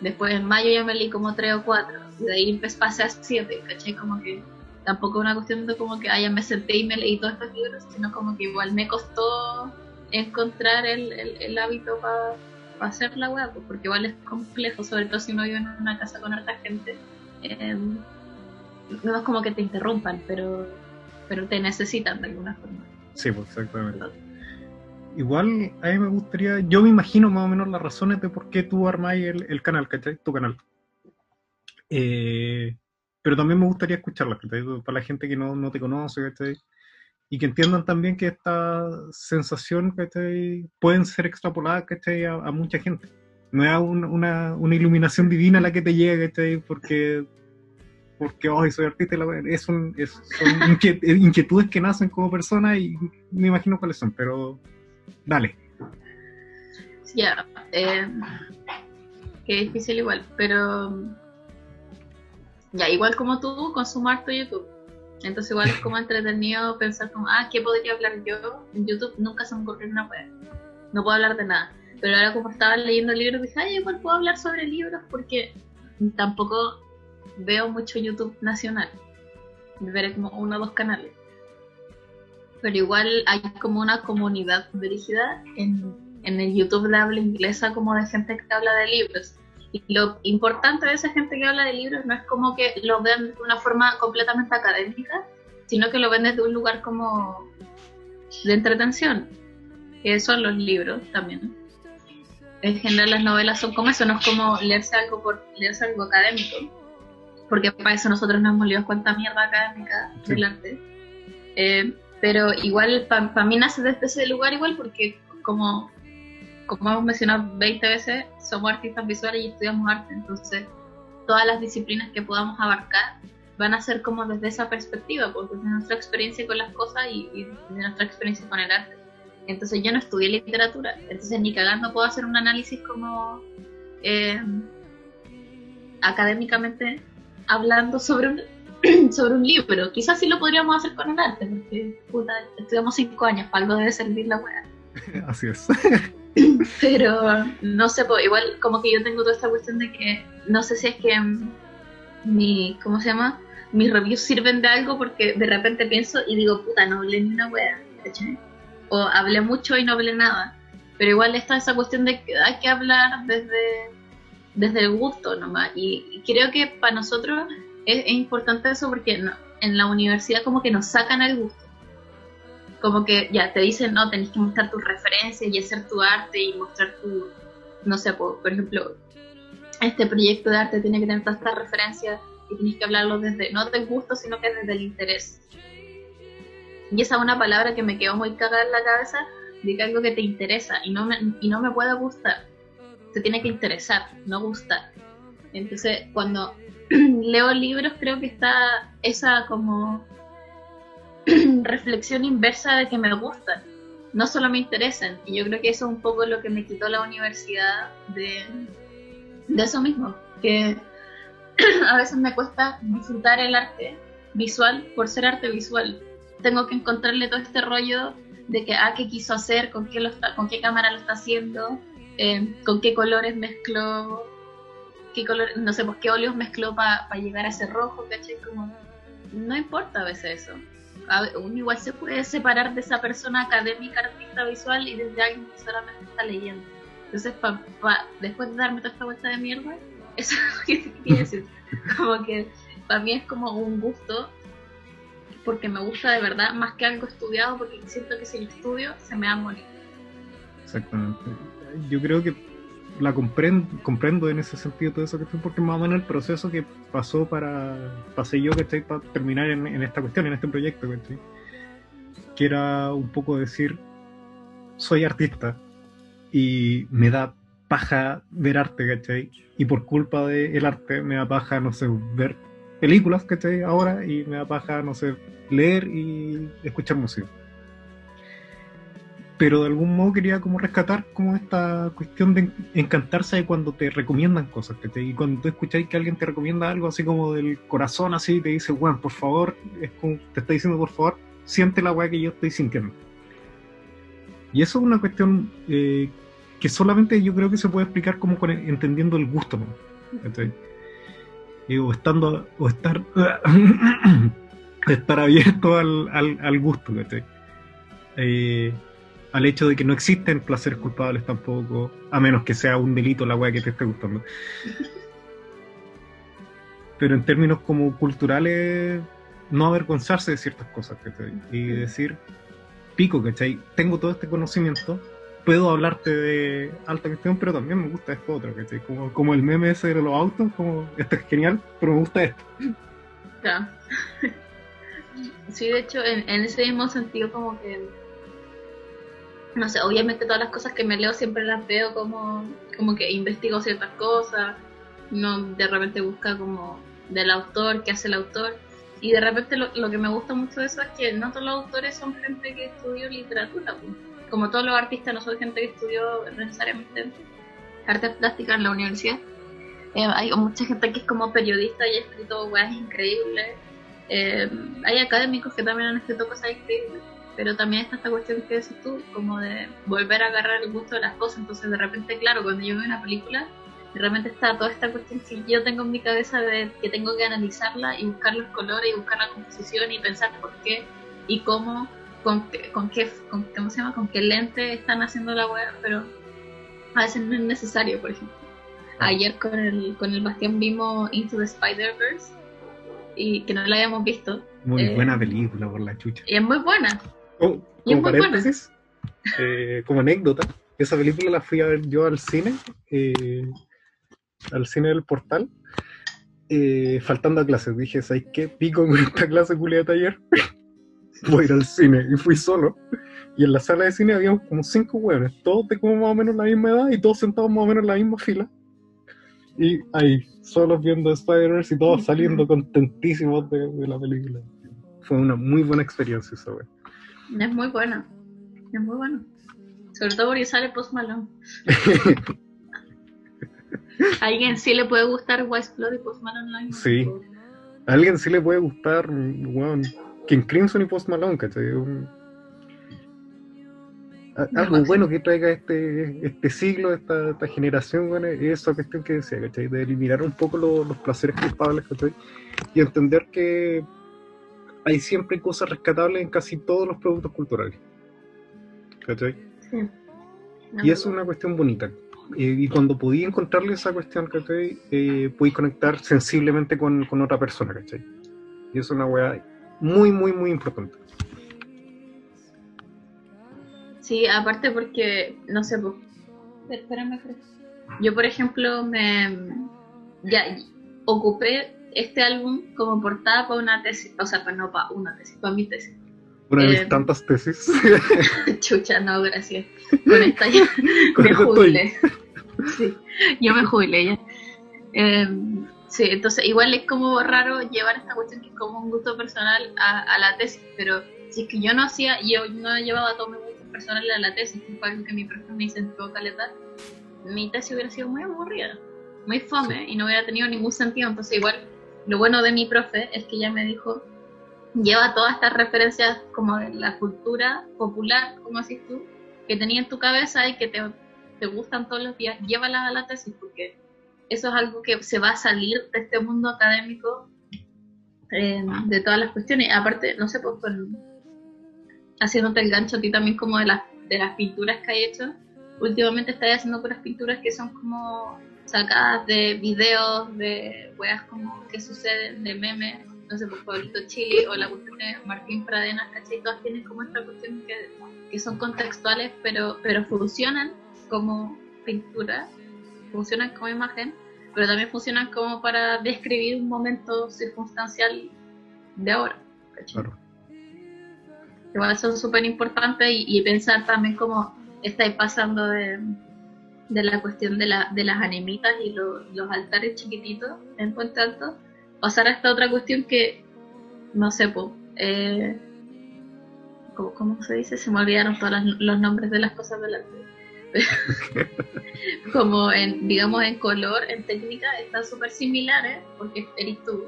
S2: Después en mayo ya me leí como tres o cuatro. Y de ahí empecé, pasé a siete, ¿cachai? Como que tampoco es una cuestión de como que, ah, ya me senté y me leí todos estos libros, sino como que igual me costó encontrar el, el, hábito para hacer la web, porque igual es complejo, sobre todo si uno vive en una casa con harta gente. Eh, no es como que te interrumpan, pero, pero te necesitan de alguna forma.
S1: Sí, pues exactamente. Igual a mí me gustaría, yo me imagino más o menos las razones de por qué tú armáis el, el canal, ¿cachai? Tu canal. Eh, pero también me gustaría escucharlas, ¿cachai? Para la gente que no, no te conoce, ¿cachai? Y que entiendan también que esta sensación, ¿cachai? Pueden ser extrapoladas, ¿cachai? A, a mucha gente. No es un- una, una iluminación divina la que te llega, ¿cachai? Porque, porque hoy soy artista, es un, es, son inquiet- inquietudes que nacen como persona y me imagino cuáles son, pero dale.
S2: Ya, eh, que difícil igual, pero ya, igual como tú, consumo harto YouTube. Entonces igual es como entretenido pensar como, ah, ¿qué podría hablar yo? En YouTube nunca se me ocurrió una wea. No puedo hablar de nada. Pero ahora como estaba leyendo libros, dije, ay, igual puedo hablar sobre libros porque tampoco veo mucho YouTube nacional. Veré como uno o dos canales. Pero igual hay como una comunidad dirigida en, en el YouTube de habla inglesa como de gente que habla de libros. Y lo importante de esa gente que habla de libros no es como que lo vean de una forma completamente académica, sino que lo ven desde un lugar como de entretención, que son los libros también. En general las novelas son como eso, no es como leerse algo por leerse algo académico, porque para eso nosotros nos hemos leído cuánta mierda académica
S1: Sí.
S2: del arte. Eh, pero igual para mí nace desde ese lugar igual porque como como hemos mencionado 20 veces, somos artistas visuales y estudiamos arte, entonces todas las disciplinas que podamos abarcar van a ser como desde esa perspectiva, pues desde nuestra experiencia con las cosas y, y de nuestra experiencia con el arte. Entonces yo no estudié literatura, entonces ni cagando puedo hacer un análisis como eh, académicamente hablando sobre un, sobre un libro. Quizás sí lo podríamos hacer con el arte, porque puta, estudiamos 5 años, para algo debe servir la weá.
S1: Así es.
S2: Pero no sé, po, igual como que yo tengo toda esta cuestión de que no sé si es que mi, ¿cómo se llama? Mis reviews sirven de algo porque de repente pienso y digo, puta, no hablé ni una wea, ¿cachai? O hablé mucho y no hablé nada. Pero igual está esa cuestión de que hay que hablar desde, desde el gusto nomás. Y, y creo que para nosotros es, es importante eso porque no- en la universidad como que nos sacan el gusto como que ya te dicen, no, tenés que mostrar tus referencias y hacer tu arte y mostrar tu, no sé, por, por ejemplo, este proyecto de arte tiene que tener todas estas referencias y tienes que hablarlo desde, no del gusto, sino que desde el interés. Y esa es una palabra que me quedó muy cagada en la cabeza, de que algo que te interesa y no me, y no me puede gustar. Te tiene que interesar, no gustar. Entonces, cuando leo libros, creo que está esa como reflexión inversa de que me gustan, no solo me interesan. Y yo creo que eso es un poco lo que me quitó la universidad de, de eso mismo, que a veces me cuesta disfrutar el arte visual por ser arte visual. Tengo que encontrarle todo este rollo de que, ah, qué quiso hacer, con qué, lo está, con qué cámara lo está haciendo, eh, con qué colores mezcló, qué color, no sé, pues qué óleos mezcló para llegar a ese rojo, ¿cachai? Como, no importa a veces eso. uno igual se puede separar de esa persona académica, artista visual y desde alguien solamente está leyendo. Entonces, pa, después de darme toda esta vuelta de mierda, eso es lo que quería decir. Como que para mí es como un gusto porque me gusta de verdad más que algo estudiado porque siento que si lo estudio se me va a.
S1: Exactamente. Yo creo que la comprendo, en ese sentido todo eso que porque más o menos el proceso que pasó para pasé yo estoy para terminar en, esta cuestión, en este proyecto que que era un poco decir soy artista y me da paja ver arte, ¿cachai? Y por culpa del arte me da paja, no sé, ver películas, ¿cachai? Ahora y me da paja, no sé, leer y escuchar música pero de algún modo quería como rescatar como esta cuestión de encantarse de cuando te recomiendan cosas, y cuando tú escucháis que alguien te recomienda algo así como del corazón, así, te dice, bueno, por favor, te está diciendo, por favor, siente la weá que yo estoy sintiendo. Y eso es una cuestión eh, que solamente yo creo que se puede explicar como entendiendo el gusto, o estando, o estar, estar abierto al, al, al gusto, al hecho de que no existen placeres culpables tampoco, a menos que sea un delito la weá que te esté gustando. Pero en términos como culturales, no avergonzarse de ciertas cosas, ¿cachai? Y decir, pico, ¿cachai? Tengo todo este conocimiento, puedo hablarte de alta cuestión, pero también me gusta esto otro, ¿cachai? Como, como el meme ese de los autos, como, esto es genial, pero me gusta esto.
S2: Ya. Sí, de hecho, en, en ese mismo sentido, como que no sé, obviamente todas las cosas que me leo siempre las veo como, como que investigo ciertas cosas, no de repente busca como del autor, qué hace el autor, y de repente lo, que me gusta mucho de eso es que no todos los autores son gente que estudió literatura, como todos los artistas no son gente que estudió necesariamente artes plásticas en la universidad. Eh, hay mucha gente que es como periodista y ha escrito weas increíbles. Eh, hay académicos que también han escrito cosas increíbles pero también está esta cuestión que decís tú, como de volver a agarrar el gusto de las cosas. Entonces, de repente, claro, cuando yo veo una película, de repente está toda esta cuestión que yo tengo en mi cabeza de que tengo que analizarla y buscar los colores y buscar la composición y pensar por qué y cómo, con, con qué, con, ¿cómo se llama? Con qué lente están haciendo la web, pero a veces no es necesario, por ejemplo. Ah. Ayer con el, con el Bastián vimos Into the Spider-Verse y que no la habíamos visto.
S1: Muy eh, buena película por la chucha.
S2: Y es muy buena.
S1: Oh, como paréntesis, eh, como anécdota, esa película la fui a ver yo al cine, eh, al cine del portal, eh, faltando a clases. Dije, ¿sabes qué? Pico con esta clase culia de taller. Voy a ir al cine. Y fui solo. Y en la sala de cine habíamos como cinco hueones, todos de como más o menos la misma edad y todos sentados más o menos en la misma fila. Y ahí, solos viendo Spider-Verse y todos saliendo contentísimos de, la película. Fue una muy buena experiencia esa wea.
S2: Es muy bueno. Es muy bueno. Sobre todo porque sale Post Malone. ¿A alguien sí le puede gustar Wise Blood y Post Malone
S1: Sí. A alguien sí le puede gustar, bueno, King Crimson y Post Malone, ¿cachai? Algo bueno que traiga este, este siglo, esta, esta generación, bueno, es esa cuestión que decía, ¿cachai? De eliminar un poco los placeres culpables, ¿cachai? Y entender que hay siempre cosas rescatables en casi todos los productos culturales. ¿Cachai? Sí. y eso es una cuestión bonita. Eh, y cuando podí encontrarle esa cuestión, ¿cachai? Eh, podí conectar sensiblemente con, con, otra persona, ¿cachai? Y eso es una weá muy, muy, muy importante.
S2: Sí, aparte porque, no sé, pues, espérame, yo por ejemplo me ya ocupé este álbum como portada para una tesis, o sea, para no para una tesis, para mi tesis.
S1: Una de mis eh, tantas tesis.
S2: Chucha, no, gracias. Con esta ya me jubilé. Sí, yo me jubilé ya. Em, sí, entonces igual es como raro llevar esta cuestión que es como un gusto personal a, la tesis, pero si es que yo no hacía, yo no llevaba todo mi gusto personal a la tesis, que fue algo que mi profesor me incentivó caleta, mi tesis hubiera sido muy aburrida, muy fome y no hubiera tenido ningún sentido, entonces igual lo bueno de mi profe es que ella me dijo, lleva todas estas referencias como de la cultura popular, como así tú, que tenía en tu cabeza y que te, te gustan todos los días, llévalas a la tesis porque eso es algo que se va a salir de este mundo académico eh, de todas las cuestiones. Aparte, no sé, pues con, haciéndote el gancho a ti también como de las, de las pinturas que hay hecho. Últimamente estoy haciendo puras pinturas que son como sacadas de videos, de weas como que suceden, de memes, no sé, por Pablito Chile o la cuestión de Martín Pradenas, ¿cachai? Todas tienen como esta cuestión que, que son contextuales, pero, pero funcionan como pintura, funcionan como imagen, pero también funcionan como para describir un momento circunstancial de ahora. Claro. Igual son súper importantes y, pensar también cómo estáis pasando de, de, la cuestión de, la, de las anemitas y los altares chiquititos en Puente Alto, pasar a esta otra cuestión que, no sé, pues, eh, ¿cómo, se dice? Se me olvidaron todos los nombres de las cosas del arte. como en, digamos, en color, en técnica, están súper similares, porque eres tú,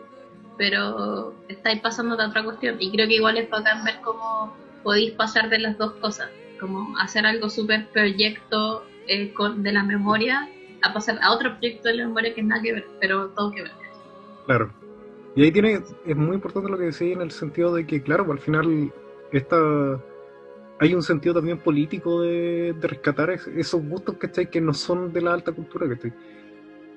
S2: pero estáis pasando de otra cuestión. Y creo que igual es bacán ver cómo podéis pasar de las dos cosas, como hacer algo súper proyecto eh, con, de la memoria a pasar a otro proyecto de la memoria que nada que ver, pero todo que ver.
S1: Claro. Y ahí tiene, es muy importante lo que decía en el sentido de que, claro, al final esta hay un sentido también político de, rescatar esos gustos ¿cachai? que no son de la alta cultura,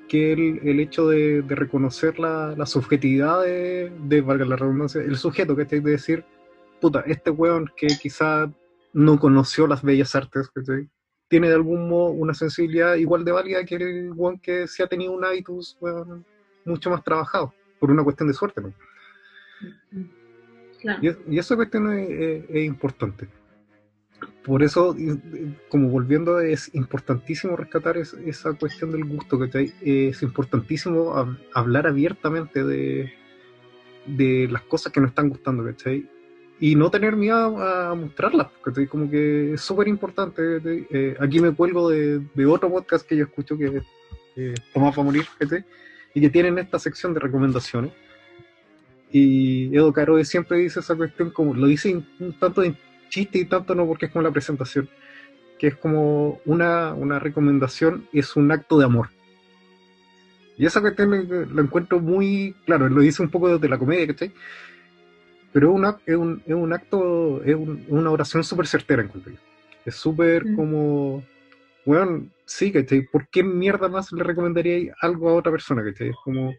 S1: que el, el hecho de, reconocer la, subjetividad de, de, valga la redundancia, el sujeto, ¿cachai? de decir, puta, este weón que quizá no conoció las bellas artes, ¿cachai? Tiene de algún modo una sensibilidad igual de válida que el weón que se ha tenido un hábitus mucho más trabajado, por una cuestión de suerte, ¿no? Y, esa cuestión es importante por eso, como volviendo, es importantísimo rescatar esa cuestión del gusto, que Es importantísimo hablar abiertamente de, de las cosas que nos están gustando, ¿cachai? Y no tener miedo a mostrarlas, ¿cachai? Como que es súper importante. Eh, aquí me cuelgo de, otro podcast que yo escucho que eh, Tomás para morir, ¿cachai? Y que tienen esta sección de recomendaciones. Y Edo Caro siempre dice esa cuestión, como lo dice tanto de chiste y tanto no porque es como la presentación, que es como una, una recomendación, es un acto de amor. Y esa cuestión lo, encuentro muy, claro, lo dice un poco desde la comedia, ¿cachai? Pero una, es, un, es un acto, es una oración súper certera, encuentro yo. Es súper mm. como, bueno, sí, ¿cachai? ¿Por qué mierda más le recomendaría algo a otra persona, ¿cachai? Es como,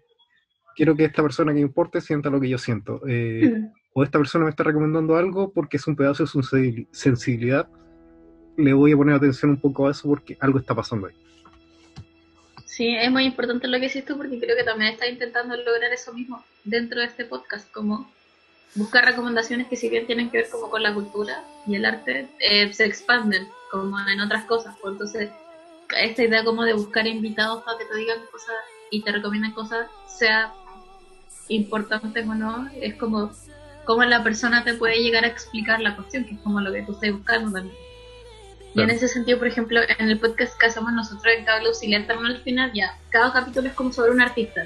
S1: quiero que esta persona que importe sienta lo que yo siento. Eh, mm o esta persona me está recomendando algo porque es un pedazo de su sensibilidad, le voy a poner atención un poco a eso porque algo está pasando ahí.
S2: Sí, es muy importante lo que hiciste porque creo que también estás intentando lograr eso mismo dentro de este podcast, como buscar recomendaciones que si bien tienen que ver como con la cultura y el arte, eh, se expanden como en otras cosas. Pues entonces, esta idea como de buscar invitados para que te digan cosas y te recomienden cosas, sea importante o no, es como cómo la persona te puede llegar a explicar la cuestión, que es como lo que tú estás buscando también. Y en ese sentido, por ejemplo, en el podcast que hacemos nosotros en Cable Auxiliar, también al final ya, cada capítulo es como sobre un artista.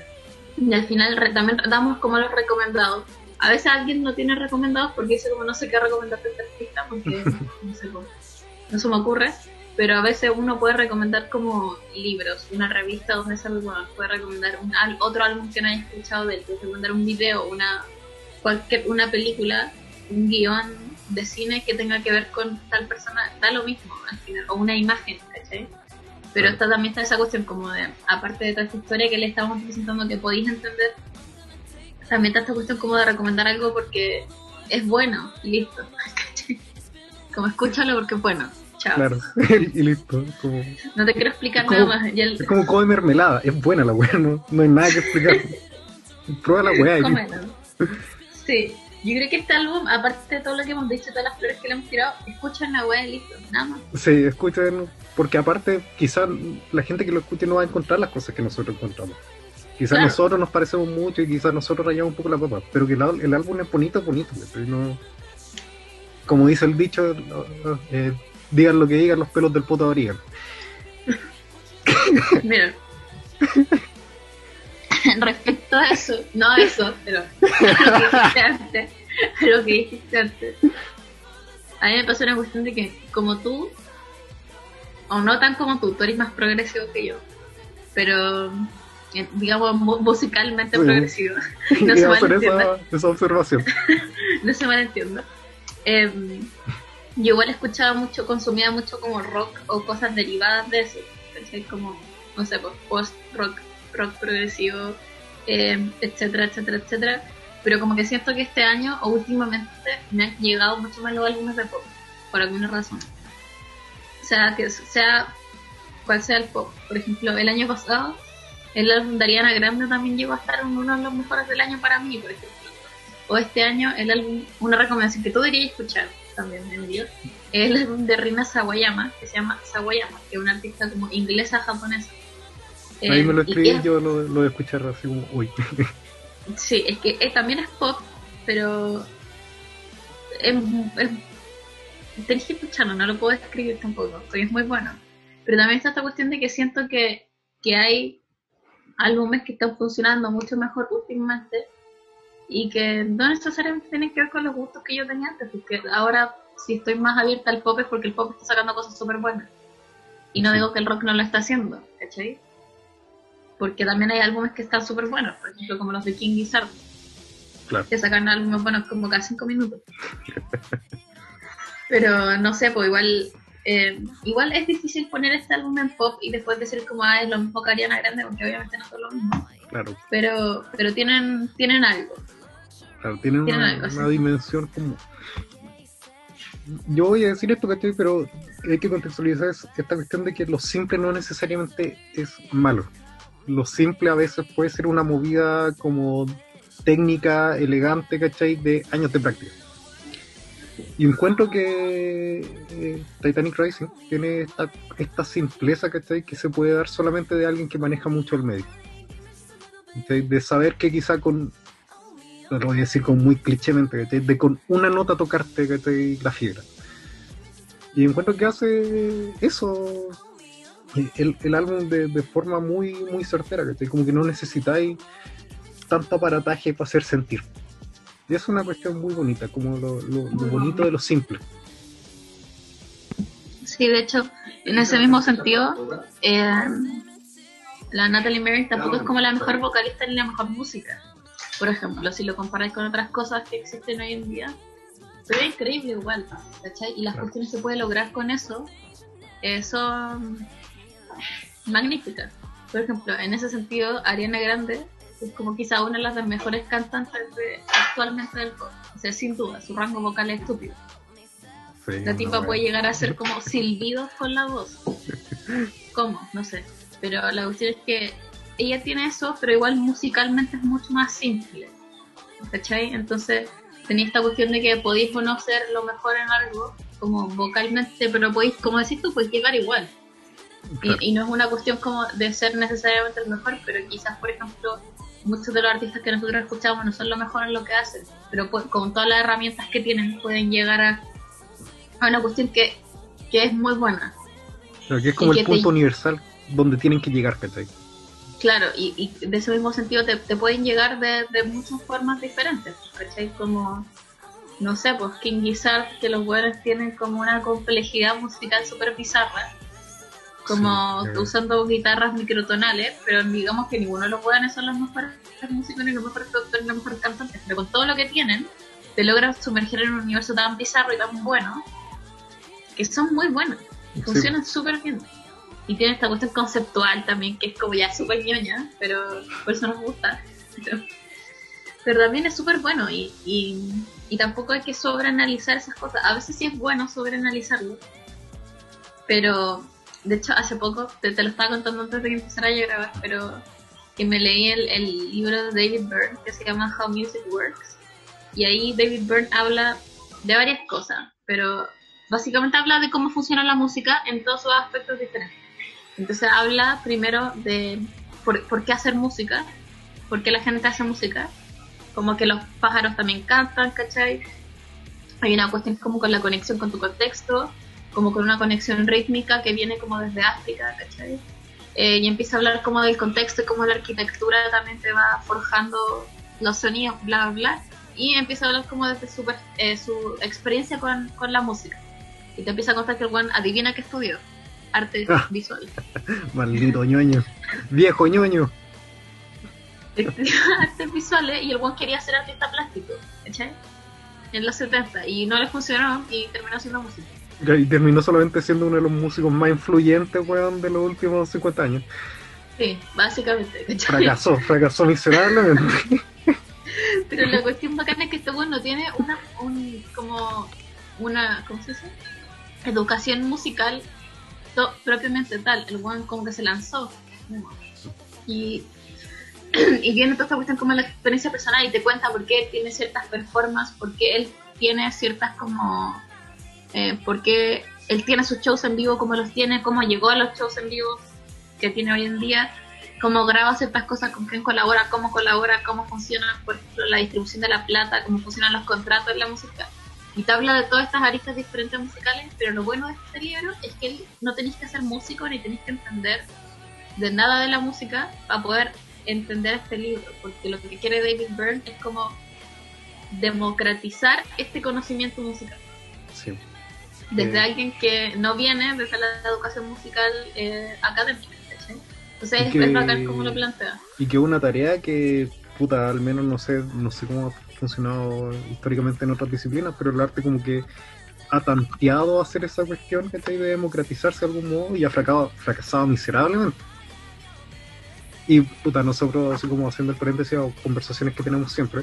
S2: Y al final también damos como los recomendados. A veces alguien no tiene recomendados porque dice como no sé qué recomendarte este artista porque no, sé, no se me ocurre. Pero a veces uno puede recomendar como libros, una revista donde sale, bueno, puede recomendar un, otro álbum que no haya escuchado de él, puede recomendar un video, una cualquier una película, un guion de cine que tenga que ver con tal persona, da lo mismo al final, o una imagen, ¿cachai? Pero está, también está esa cuestión como de, aparte de toda esta historia que le estamos presentando que podéis entender, también está esta cuestión como de recomendar algo porque es bueno y listo. como escúchalo porque es bueno. Chao.
S1: Claro, y listo.
S2: No te quiero explicar nada más.
S1: Es como comer mermelada, es buena la weá, no, hay nada que explicar. Prueba la weá.
S2: Sí, yo creo que este álbum, aparte de todo lo que hemos dicho, todas las flores que le hemos tirado, escuchan la weá y listo, nada más.
S1: Sí, escuchan, porque aparte, quizás la gente que lo escuche no va a encontrar las cosas que nosotros encontramos. Quizás nosotros nos parecemos mucho y quizás nosotros rayamos un poco la papa, pero que el, álbum es bonito, bonito. No, como dice el dicho, eh, digan lo que digan, los pelos del puto varían.
S2: Mira. respecto a eso, no a eso, pero a lo que dijiste antes, a lo que dijiste antes, a mí me pasó una cuestión de que como tú, o no tan como tú, tú eres más progresivo que yo, pero digamos, mu- musicalmente
S1: Sí.
S2: progresivo. No se malentienda.
S1: esa, esa observación.
S2: no se malentienda. Eh, yo igual escuchaba mucho, consumía mucho como rock o cosas derivadas de eso. ¿cachai? Como, no sé, pues post-rock, rock progresivo, eh, etcétera, etcétera, etcétera. Pero como que siento que este año o últimamente me han llegado mucho más los álbumes de pop, por alguna razón. O sea, que sea cual sea el pop. Por ejemplo, el año pasado, el álbum de Ariana Grande también llegó a estar en uno de los mejores del año para mí, por ejemplo. O este año, el álbum, una recomendación que tú deberías escuchar también, me envío, es el álbum de Rina Sawayama, que se llama Sawayama, que es una artista como inglesa japonesa.
S1: Ahí me lo
S2: Eh,
S1: escribí,
S2: es-
S1: yo lo, lo a escuchar así como, uy.
S2: Sí, es que eh, también es pop, pero es, es- tenés que escucharlo, no lo puedo escribir tampoco, porque es muy bueno. Pero también está esta cuestión de que siento que, que hay álbumes que están funcionando mucho mejor últimamente y que no necesariamente tienen que ver con los gustos que yo tenía antes, porque ahora si estoy más abierta al pop es porque el pop está sacando cosas súper buenas. Y no digo que el rock no lo está haciendo, ¿cachai? Porque también hay álbumes que están súper buenos, por ejemplo, como los de King Gizzard,
S1: Claro.
S2: que sacan álbumes buenos como cada cinco minutos. Pero no sé, pues igual eh, igual es difícil poner este álbum en pop y después decir como ah, es lo mismo que Ariana Grande, porque obviamente no son lo mismo.
S1: Claro,
S2: Pero, pero tienen, tienen algo.
S1: claro, tiene
S2: Tiene
S1: una,
S2: algo, sí.
S1: una dimensión como... Yo voy a decir esto, ¿cachai? Pero hay que contextualizar es- esta cuestión de que lo simple no necesariamente es malo. Lo simple a veces puede ser una movida como técnica, elegante, ¿cachai? De años de práctica. Y encuentro que eh, Titanic Rising tiene esta, esta simpleza, ¿cachai? Que se puede dar solamente de alguien que maneja mucho el medio. De saber que quizá con, lo voy a decir con muy clichémente. De con una nota tocarte, ¿cachai? La fibra. Y encuentro que hace eso eh, el, álbum de, de forma muy, muy certera, ¿cachai? Como que no necesitáis tanto aparataje para hacer sentir. Y es una cuestión muy bonita, como lo, lo- lo bonito de lo simple.
S2: Sí, de hecho, en ese mismo sentido, eh, la Natalie Merrick tampoco es como la mejor vocalista ni la mejor música. Por ejemplo, si lo comparáis con otras cosas que existen hoy en día, pero es increíble igual, ¿cachai? Y las
S1: Claro.
S2: cuestiones que puede lograr con eso eh, son magníficas. Por ejemplo, en ese sentido, Ariana Grande es como quizá una de las mejores cantantes de- actualmente del pop. O sea, sin duda, su rango vocal es estúpido.
S1: Sí,
S2: La tipa puede llegar a hacer como silbidos con la voz. ¿Cómo? No sé. Pero la cuestión es que ella tiene eso, pero igual musicalmente es mucho más simple. ¿Cachai? Entonces tenía esta cuestión de que podéis o no ser lo mejor en algo, como vocalmente, pero podéis, como decís tú, podéis llegar igual.
S1: Claro.
S2: Y, y no es una cuestión como de ser necesariamente el mejor, pero quizás, por ejemplo, muchos de los artistas que nosotros escuchamos no son lo mejor en lo que hacen, pero pu- con todas las herramientas que tienen pueden llegar a, a una cuestión que, que es muy buena.
S1: Claro, que es como
S2: y
S1: el
S2: te-
S1: punto universal donde tienen que llegar, ¿cachai?
S2: Claro, y, y de ese mismo sentido te, te pueden llegar de, de muchas formas diferentes, ¿cachai? Como, no sé, pues King Gizzard, que los buenos tienen como una complejidad musical súper bizarra, como
S1: Sí,
S2: usando guitarras microtonales, pero digamos que ninguno de los buenos son los mejores músicos, ni los mejores productores, ni los mejores cantantes, pero con todo lo que tienen, te logran sumergir en un universo tan bizarro y tan bueno, que son muy buenos, funcionan súper bien. Y tiene esta cuestión conceptual también, que es como ya súper ñoña, pero por eso nos gusta. Pero, pero también es súper bueno y, y, y tampoco hay que sobreanalizar esas cosas. A veces sí es bueno sobreanalizarlo, pero de hecho hace poco, te, te lo estaba contando antes de que empezara a grabar, pero que me leí el, el libro de David Byrne que se llama How Music Works. Y ahí David Byrne habla de varias cosas, pero básicamente habla de cómo funciona la música en todos sus aspectos diferentes. Entonces habla primero de por, por qué hacer música, por qué la gente hace música, como que los pájaros también cantan, ¿cachai? Hay una cuestión como con la conexión con tu contexto, como con una conexión rítmica que viene como desde África, ¿cachai? Eh, y empieza a hablar como del contexto y cómo la arquitectura también te va forjando los sonidos, bla, bla, bla. Y empieza a hablar como desde su, eh, su experiencia con, con la música. Y te empieza a contar que el buen adivina que estudió arte
S1: Ah.
S2: visual.
S1: Maldito ñoño. Viejo ñoño.
S2: estudió artes visuales y el buen quería ser artista plástico, ¿cachai? En los 70 y no le funcionó y terminó haciendo música.
S1: Y terminó solamente siendo uno de los músicos más influyentes, weón, de los últimos 50 años.
S2: Sí, básicamente. ¿cachai?
S1: Fracasó, fracasó miserablemente.
S2: Pero la cuestión bacana es que este weón no tiene una, un, como, una, ¿cómo se dice? Educación musical to- propiamente tal. El weón como que se lanzó. Y, y viene toda esta cuestión como la experiencia personal y te cuenta por qué él tiene ciertas performances, por qué él tiene ciertas como... Eh, por qué él tiene sus shows en vivo como los tiene, cómo llegó a los shows en vivo que tiene hoy en día, cómo graba ciertas cosas, con quién colabora, cómo colabora, cómo funciona, por ejemplo, la distribución de la plata, cómo funcionan los contratos en la música. Y te habla de todas estas aristas diferentes musicales, pero lo bueno de este libro es que él no tenéis que ser músico ni tenéis que entender de nada de la música para poder entender este libro, porque lo que quiere David Byrne es como democratizar este conocimiento musical. Desde
S1: Eh.
S2: alguien que no viene desde la educación musical eh, académica. Entonces es,
S1: que-
S2: es bacán como lo plantea.
S1: Y que una tarea que, puta, al menos no sé, no sé cómo ha funcionado históricamente en otras disciplinas, pero el arte como que ha tanteado hacer esa cuestión que de democratizarse de algún modo y ha fracasado, fracasado miserablemente. Y puta, nosotros, así como haciendo el paréntesis a conversaciones que tenemos siempre,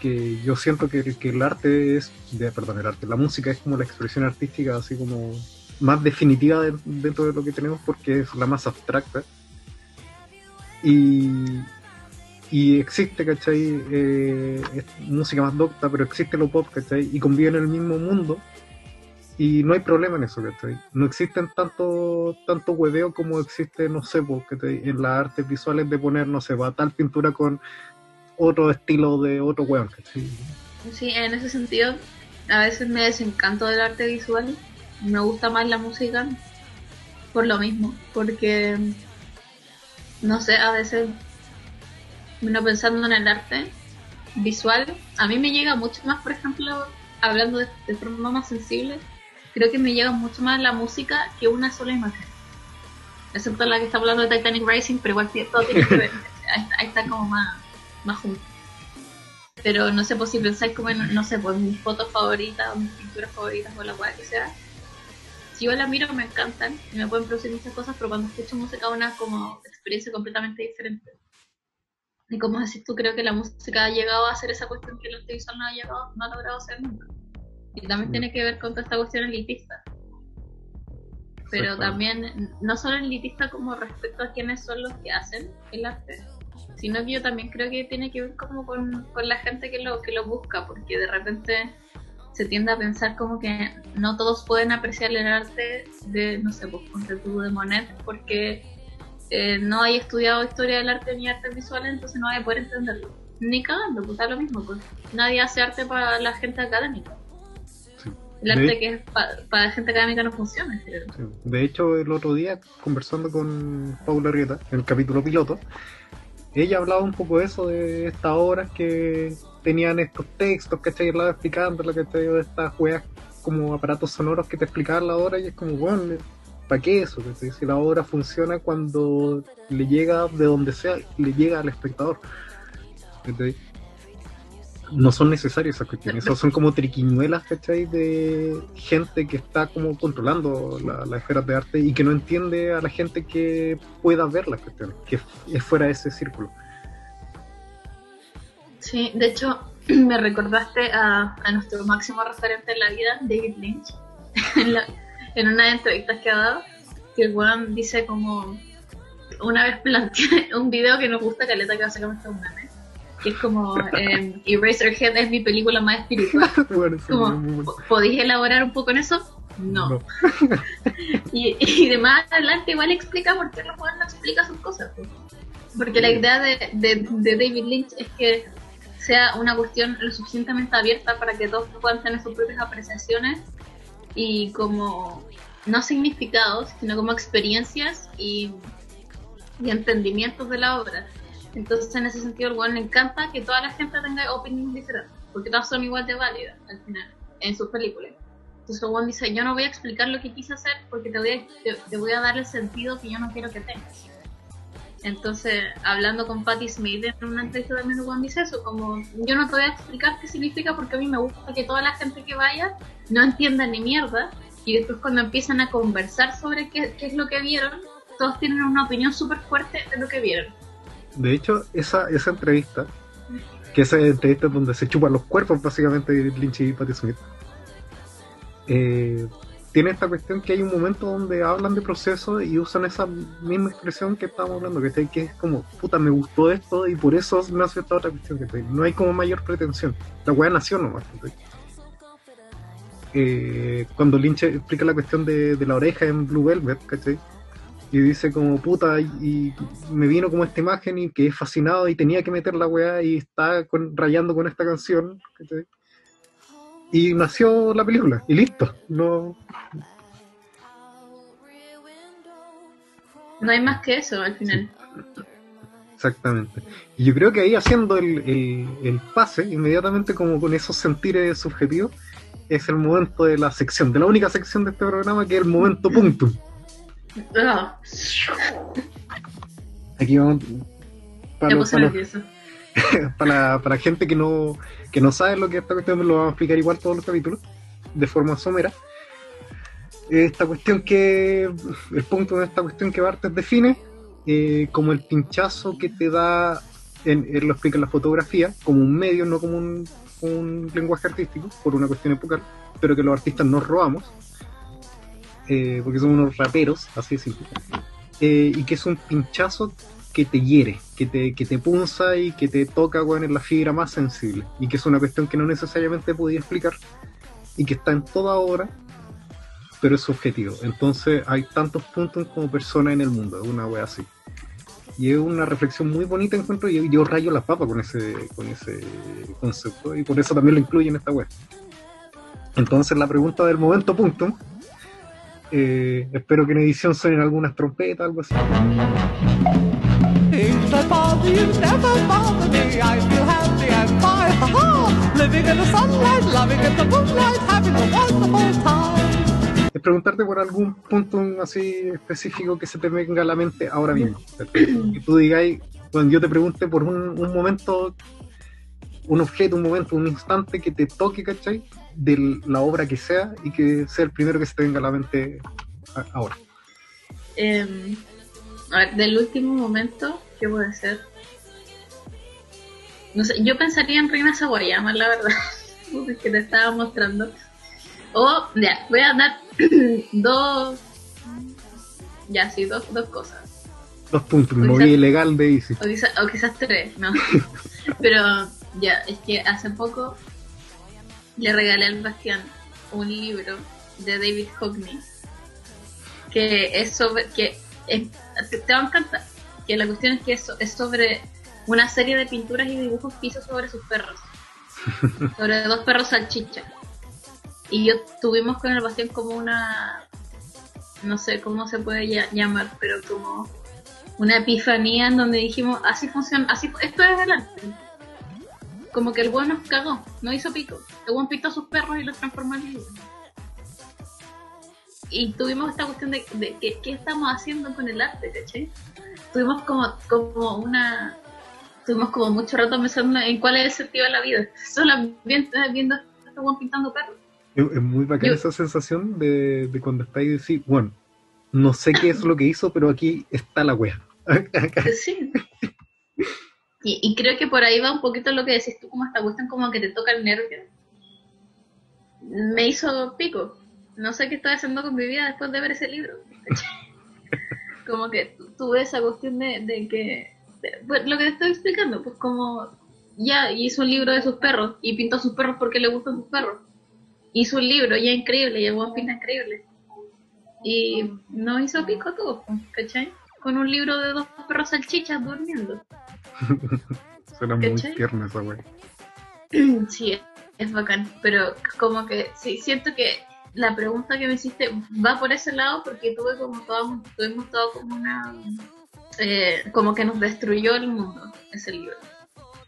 S1: que yo siento que, el arte es, perdón, el arte, la música es como la expresión artística así como más definitiva de- dentro de lo que tenemos porque es la más abstracta. Y, y existe, ¿cachai? Eh, música más docta, pero existe lo pop, ¿cachai? Y conviven en el mismo mundo. Y no hay problema en eso, ¿cachai? No existen tanto, tanto hueveo como existe, no sé, pues, en las artes visuales de poner, no sé, va tal pintura con otro estilo de otro hueón, ¿cachai?
S2: Sí, en ese sentido, a veces me desencanto del arte visual. Me gusta más la música por lo mismo, porque no sé, a veces uno pensando en el arte visual, a mí me llega mucho más, por ejemplo, hablando de, de forma más sensible, creo que me llega mucho más la música que una sola imagen. Excepto la que está hablando de Titanic Rising, pero igual todo tiene que ver. Ahí está, ahí está como más, más junto. Pero no sé, pues si pensáis como en, no sé, pues mis fotos favoritas o mis pinturas favoritas o la cual que sea. Si yo la miro me encantan y me pueden producir muchas cosas, pero cuando escucho música una como experiencia completamente diferente. Y como decís tú, creo que la música ha llegado a hacer esa cuestión que el arte visual no ha, llegado, no ha logrado hacer nunca. Y también
S1: Mm.
S2: tiene que ver con toda esta cuestión elitista. Pero también, no solo elitista como respecto a quiénes son los que hacen el arte, sino que yo también creo que tiene que ver como con, con la gente que lo, que lo busca, porque de repente se tiende a pensar como que no todos pueden apreciar el arte de, no sé, pues tú de Monet, porque eh, no hay estudiado historia del arte ni artes visuales, entonces no hay poder entenderlo. Ni cagando, pues da lo mismo, pues nadie hace arte para la gente académica.
S1: Sí.
S2: El
S1: De-
S2: arte que es pa- para la gente académica no funciona.
S1: Sí. De hecho, el otro día, conversando con Paula Rieta, en el capítulo piloto, ella hablaba un poco de eso, de estas obras que tenían estos textos, ¿cachai? Y hablaba explicándola, ¿cachai? De estas weas como aparatos sonoros que te explicaban la obra y es como, bueno, ¿para qué eso? ¿cachai? Si la obra funciona cuando le llega de donde sea, le llega al espectador. ¿cachai? No son necesarias esas cuestiones, son como triquiñuelas, ¿cachai? De gente que está como controlando la- esferas de arte y que no entiende a la gente que pueda ver las cuestiones, que es fuera de ese círculo.
S2: Sí, de hecho, me recordaste a, a nuestro máximo referente en la vida, David Lynch, en, la- en una de las entrevistas que ha dado, que el dice como, una vez planteé un video que nos gusta, Caleta, que básicamente es un meme, es como, eh, Eraserhead es mi película más espiritual.
S1: Bueno,
S2: Como,
S1: muy bueno.
S2: ¿po- ¿Podéis elaborar un poco en eso? No.
S1: No.
S2: Y, y de más adelante igual explica por qué weón no explica sus cosas. pues. Porque la idea de, de, de David Lynch es que sea una cuestión lo suficientemente abierta para que todos puedan tener sus propias apreciaciones y como no significados, sino como experiencias y, y entendimientos de la obra. Entonces en ese sentido el weón le encanta que toda la gente tenga opiniones diferentes, porque todas son igual de válidas al final, en sus películas. Entonces el dice, yo no voy a explicar lo que quise hacer porque te voy a, te, dar el sentido que yo no quiero que tengas. Entonces, hablando con Patti Smith en una entrevista también Juan dice eso, como yo no te voy a explicar qué significa porque a mí me gusta que toda la gente que vaya no entienda ni mierda y después cuando empiezan a conversar sobre qué, qué es lo que vieron, todos tienen una opinión súper fuerte de lo que vieron.
S1: De hecho, esa, esa entrevista, que esa entrevista donde se chupan los cuerpos básicamente de Lynch y Patti Smith, eh, tiene esta cuestión que hay un momento donde hablan de proceso y usan esa misma expresión que estábamos hablando, que, que es como, puta, me gustó esto y por eso nació esta otra cuestión. Que no hay como mayor pretensión. La weá nació nomás. Eh, cuando Lynch explica la cuestión de, la oreja en Blue Velvet, ¿cachai? Y dice como puta, y, me vino como esta imagen y que es fascinado y tenía que meter la weá y está rayando con esta canción, y nació la película y listo. No,
S2: no hay más que eso al final.
S1: Exactamente. Y yo creo que ahí haciendo el, pase, inmediatamente como con esos sentires subjetivos, es el momento de la sección, de la única sección de este programa que es el momento punto. Ah. Aquí vamos. Para, para, para, gente que no, que no sabe lo que es esta cuestión, lo vamos a explicar igual todos los capítulos, de forma somera. Esta cuestión que, el punto de esta cuestión que Bartes define, eh, como el pinchazo que te da, en, él lo explica en la fotografía, como un medio, no como un, lenguaje artístico, por una cuestión epocal, pero que los artistas nos robamos, eh, porque son unos raperos, así de simple, eh, y que es un pinchazo que te hiere, que te, que te punza y que te toca bueno, en la fibra más sensible. Y que es una cuestión que no necesariamente podía explicar y que está en toda obra, pero es subjetivo. Entonces hay tantos puntos como personas en el mundo, una wea así. Y es una reflexión muy bonita, encuentro, y yo, rayo la papa con ese, con ese concepto, y por eso también lo incluyo en esta web. Entonces la pregunta del momento punto, eh, espero que en edición suenen algunas trompetas, algo así. Es preguntarte por algún punto así específico que se te venga a la mente ahora mismo. Que tú digáis, cuando yo te pregunte por un, un momento, un objeto, un momento, un instante que te toque, ¿cachai? De la obra que sea y que sea el primero que se te venga a la mente ahora.
S2: Eh, a ver, del último momento, ¿qué puede ser? No sé, yo pensaría en Reina Sawayama, la verdad, que te estaba mostrando. O, ya, voy a dar dos. Ya, sí, dos, dos cosas.
S1: Dos puntos, movida ilegal de Easy.
S2: O, quizás tres, no. Pero, ya, es que hace poco le regalé al Bastián un libro de David Hockney que es sobre. que te, va a encantar. Que la cuestión es que es, es sobre una serie de pinturas y dibujos que hizo sobre sus perros. sobre dos perros salchicha. Y yo tuvimos con el Bastián como una. No sé cómo se puede llamar, pero como una epifanía en donde dijimos, así funciona, así esto es el arte. Como que el buen nos cagó, no hizo pico. El buen pintó a sus perros y los transformó en libros y tuvimos esta cuestión de, de qué, estamos haciendo con el arte, ¿cachai? Tuvimos como, como una... Tuvimos como mucho rato pensando en cuál es el sentido de la vida. Solamente viendo a este pintando perros.
S1: Es, muy bacana esa sensación de, de cuando estáis y decís, bueno, no sé qué es lo que hizo, pero aquí está la wea.
S2: sí. Y, y, creo que por ahí va un poquito lo que decís tú, como esta cuestión como que te toca el nervio. Me hizo pico no sé qué estoy haciendo con mi vida después de ver ese libro. como que tuve esa cuestión de, que, pues, lo que te estoy explicando, pues como ya hizo un libro de sus perros y pintó a sus perros porque le gustan sus perros. Hizo un libro ya increíble, ya un pinta increíble. Y no hizo pico todo, ¿cachai? Con un libro de dos perros salchichas durmiendo.
S1: Suena muy tierno esa wey.
S2: Sí, es bacán, pero como que sí, siento que la pregunta que me hiciste va por ese lado porque tuve como todo, tuvimos todo como una eh, como que nos destruyó el mundo ese libro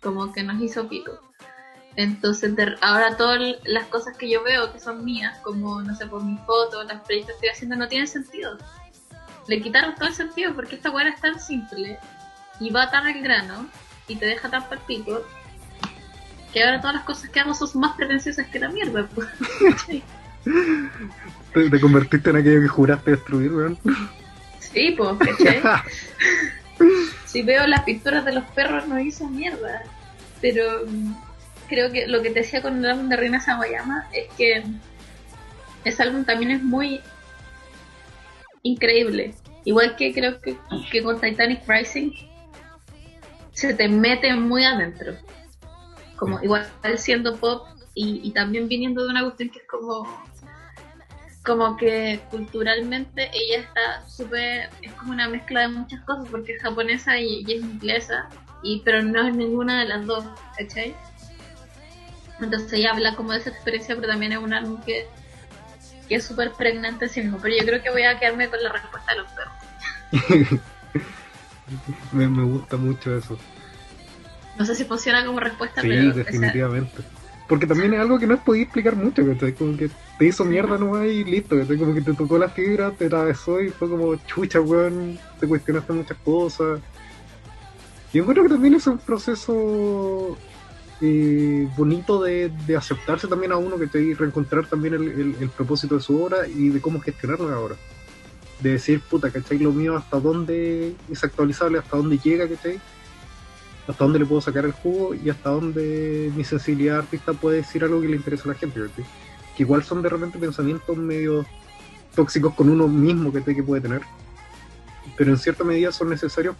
S2: como que nos hizo pico entonces ahora todas las cosas que yo veo que son mías como no sé por mi foto las proyectos que estoy haciendo no tienen sentido le quitaron todo el sentido porque esta weá es tan simple y va tan al grano y te deja tan palpito que ahora todas las cosas que hago son más pretenciosas que la mierda. pues.
S1: Te, te convertiste en aquello que juraste destruir, weón.
S2: sí, pues, ¿cachai? si veo las pinturas de los perros no hizo mierda. Pero mm, creo que lo que te decía con el álbum de Reina Sawayama es que ese álbum también es muy increíble. Igual que creo que, que con Titanic Rising se te mete muy adentro. Como igual siendo pop y, y también viniendo de una cuestión que es como como que culturalmente ella está súper, es como una mezcla de muchas cosas porque es japonesa y, y es inglesa, y, pero no es ninguna de las dos, ¿cachai? Entonces ella habla como de esa experiencia, pero también es un álbum que, que es súper pregnante sí mismo. Pero yo creo que voy a quedarme con la respuesta de los perros.
S1: me, me gusta mucho eso.
S2: No sé si funciona como respuesta,
S1: Sí,
S2: pero... o sea,
S1: definitivamente. Porque también es algo que no podía explicar mucho, ¿cachai? Como que te hizo mierda nomás y listo, ¿cachai? Como que te tocó la fibra, te atravesó y fue como chucha, weón, te cuestionaste muchas cosas. Y yo encuentro que también es un proceso eh, bonito de, aceptarse también a uno, que te reencontrar también el, propósito de su obra y de cómo gestionarla ahora. De decir, puta, ¿cachai? Lo mío hasta dónde es actualizable, hasta dónde llega, ¿cachai? hasta dónde le puedo sacar el jugo y hasta dónde mi sensibilidad artista puede decir algo que le interesa a la gente, ¿cachai? Que igual son de repente pensamientos medio tóxicos con uno mismo que, que puede tener, pero en cierta medida son necesarios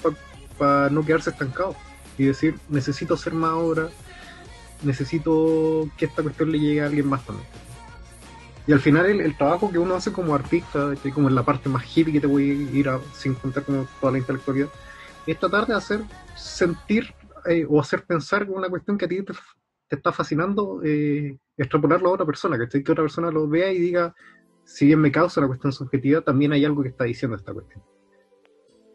S1: para no quedarse estancado y decir, necesito hacer más obra, necesito que esta cuestión le llegue a alguien más también. Y al final el, el trabajo que uno hace como artista, que como en la parte más hippie que te voy a ir a, sin contar como toda la intelectualidad, es tratar de hacer sentir eh, o hacer pensar una cuestión que a ti te, te está fascinando, eh, extrapolarlo a otra persona, que que otra persona lo vea y diga, si bien me causa una cuestión subjetiva, también hay algo que está diciendo esta cuestión.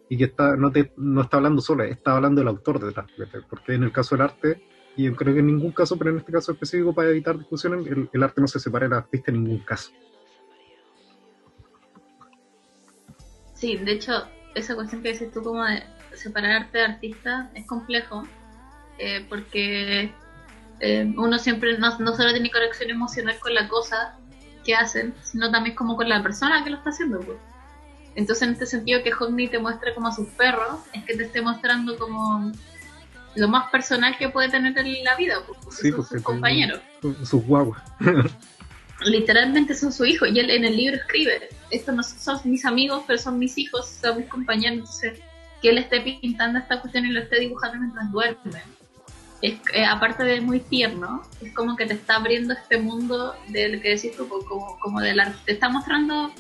S1: Y que está, no, te, no está hablando solo, está hablando el autor detrás, porque en el caso del arte, y yo creo que en ningún caso, pero en este caso específico para evitar discusiones, el, arte no se separa del artista en ningún caso.
S2: Sí, de hecho, esa cuestión que dices tú como de separar arte de artista es complejo, eh, porque eh, uno siempre no, solo tiene conexión emocional con la cosa que hacen, sino también como con la persona que lo está haciendo. pues. Entonces, en este sentido, que Hodney te muestre como a sus perros, es que te esté mostrando como lo más personal que puede tener en la vida, pues, porque
S1: Sí,
S2: son
S1: porque
S2: sus compañeros.
S1: Sus guaguas.
S2: literalmente son su hijo y él en el libro escribe estos no son mis amigos pero son mis hijos son mis compañeros entonces que él esté pintando esta cuestión y lo esté dibujando mientras duerme es, eh, aparte de muy tierno es como que te está abriendo este mundo del que decís tú como, como del arte te está mostrando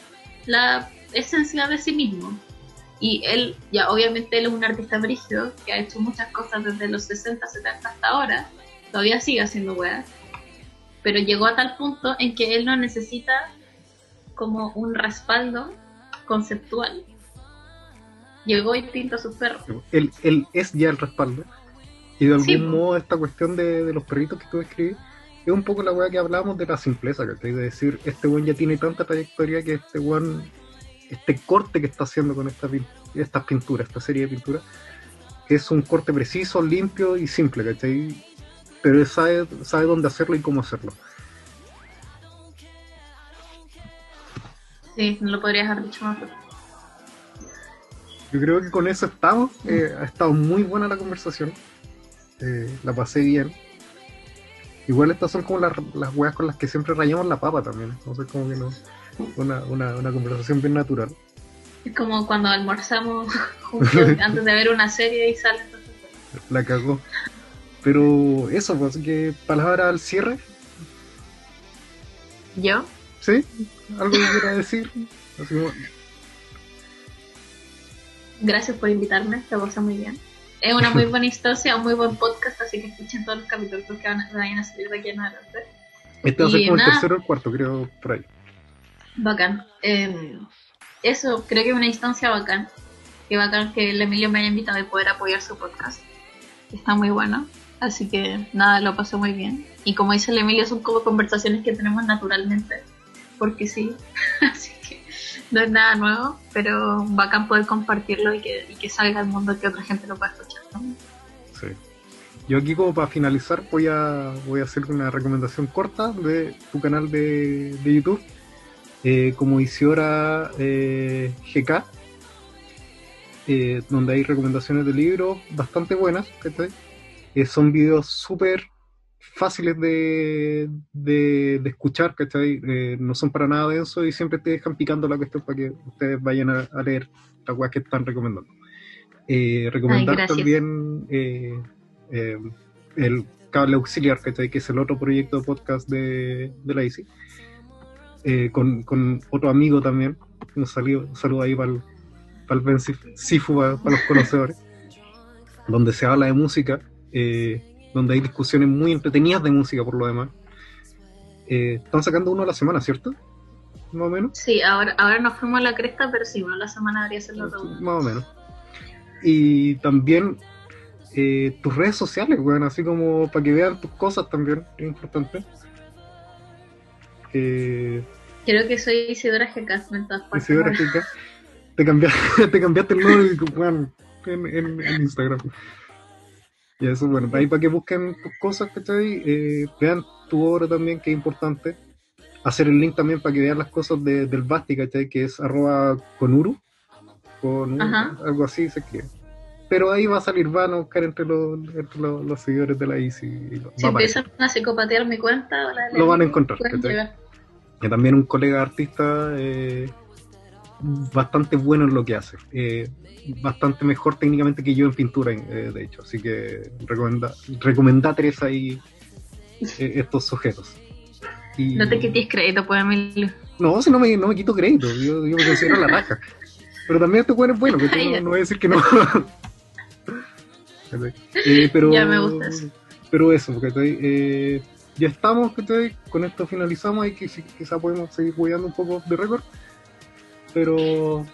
S2: la esencia de sí mismo y él ya obviamente él es un artista brígido que ha hecho muchas cosas desde los 60 70 hasta ahora todavía sigue haciendo weas pero llegó a tal punto en que él no necesita como un respaldo conceptual. Llegó y pinta a sus perros.
S1: él, él es ya el respaldo. Y de algún
S2: Sí,
S1: modo esta cuestión de, de los perritos que tú escribís es un poco la weá que hablábamos de la simpleza, ¿cachai? De decir, este weón ya tiene tanta trayectoria que este weón, este corte que está haciendo con esta, estas pinturas, esta serie de pinturas, es un corte preciso, limpio y simple, ¿cachai? Pero él sabe, sabe dónde hacerlo y cómo hacerlo.
S2: Sí, no lo podrías haber dicho mejor.
S1: Yo creo que con eso estamos. Eh, ha estado muy buena la conversación. Eh, la pasé bien. Igual estas son como las, las weas con las que siempre rayamos la papa también. Entonces como que no. Una, una, una conversación bien natural.
S2: Es como cuando almorzamos juntos antes de ver una serie y sale.
S1: La cagó. Pero eso, pues, así que palabra al cierre.
S2: ¿Yo?
S1: ¿Sí? ¿Algo que quiera decir? Así como-
S2: Gracias por invitarme, te pasé muy bien. Es una muy buena instancia, un muy buen podcast, así que escuchen todos los capítulos que van, vayan a salir de aquí en adelante.
S1: este va a ser
S2: Y
S1: como el tercero o el cuarto, creo, por ahí.
S2: Bacán. Eh, eso, creo que es una instancia bacán. Que bacán que el Emilio me haya invitado y poder apoyar su podcast. Está muy bueno. Así que nada, lo pasé muy bien. Y como dice el Emilio, son como conversaciones que tenemos naturalmente. Porque sí. Así que no es nada nuevo, pero bacán poder compartirlo y que, y que salga al mundo que otra gente lo pueda escuchar.
S1: Sí. Yo aquí como para finalizar voy a, voy a hacer una recomendación corta de tu canal de, de YouTube, eh, como Isiora eh, GK, eh, donde hay recomendaciones de libros bastante buenas. Eh, son videos súper fáciles de, de, de escuchar, ¿cachai? No son para nada densos y siempre te dejan picando la cuestión para que ustedes vayan a, a leer las weas que están recomendando. Recomendar también el Cable Auxiliar, ¿cachai? Que es el otro proyecto de podcast de, de la ICI. Eh, con, con otro amigo también. Un saludo, un saludo ahí para el, para el Ben Sif- Sifu, para, para los conocedores. donde se habla de música, eh, donde hay discusiones muy entretenidas de música por lo demás. Eh, están sacando uno a la semana, ¿cierto? Más o menos.
S2: Sí, ahora, ahora nos fuimos a la cresta, pero sí, bueno, la semana debería ser los dos.
S1: Más o menos. Y también eh, tus redes sociales, weón, así como para que vean tus cosas también, es importante. Eh,
S2: Creo que soy Isidora GK en todas partes.
S1: Isidora Chica, te cambiaste, te cambiaste el nombre weón, en, en, en Instagram. Y eso, bueno, ahí para que busquen tus cosas, ¿cachai? Eh, vean tu obra también, que es importante. Hacer el link también para que vean las cosas de, del Basti, ¿cachai? Que es arroba conuru, con algo así se escribe. Pero ahí va a salir, van a buscar entre los, entre los, los seguidores de la ICI.
S2: Si
S1: a
S2: empiezan a psicopatear mi cuenta, la
S1: Lo van a encontrar, que también un colega artista eh, bastante bueno en lo que hace. Eh, bastante mejor técnicamente que yo en pintura, eh, de hecho. Así que recomenda, recomendatres ahí eh, estos sujetos. Y-
S2: No te quites crédito, pues, Emilio.
S1: No, si no me, no me quito crédito, yo, yo me considero la raja. Pero también este bueno es bueno, que no, no voy a decir que no. Eh, pero,
S2: Ya me gusta eso.
S1: Pero eso, ¿cachai? Eh, ya estamos, ¿cachai? Con esto finalizamos y que, quizá podemos seguir cuidando un poco de récord. Pero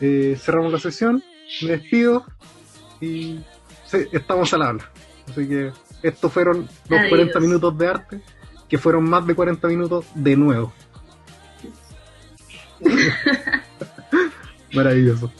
S1: eh, cerramos la sesión, me despido y sí, estamos al habla. Así que estos fueron los
S2: Adiós.
S1: 40 minutos de arte, que fueron más de 40 minutos de nuevo. Maravilloso.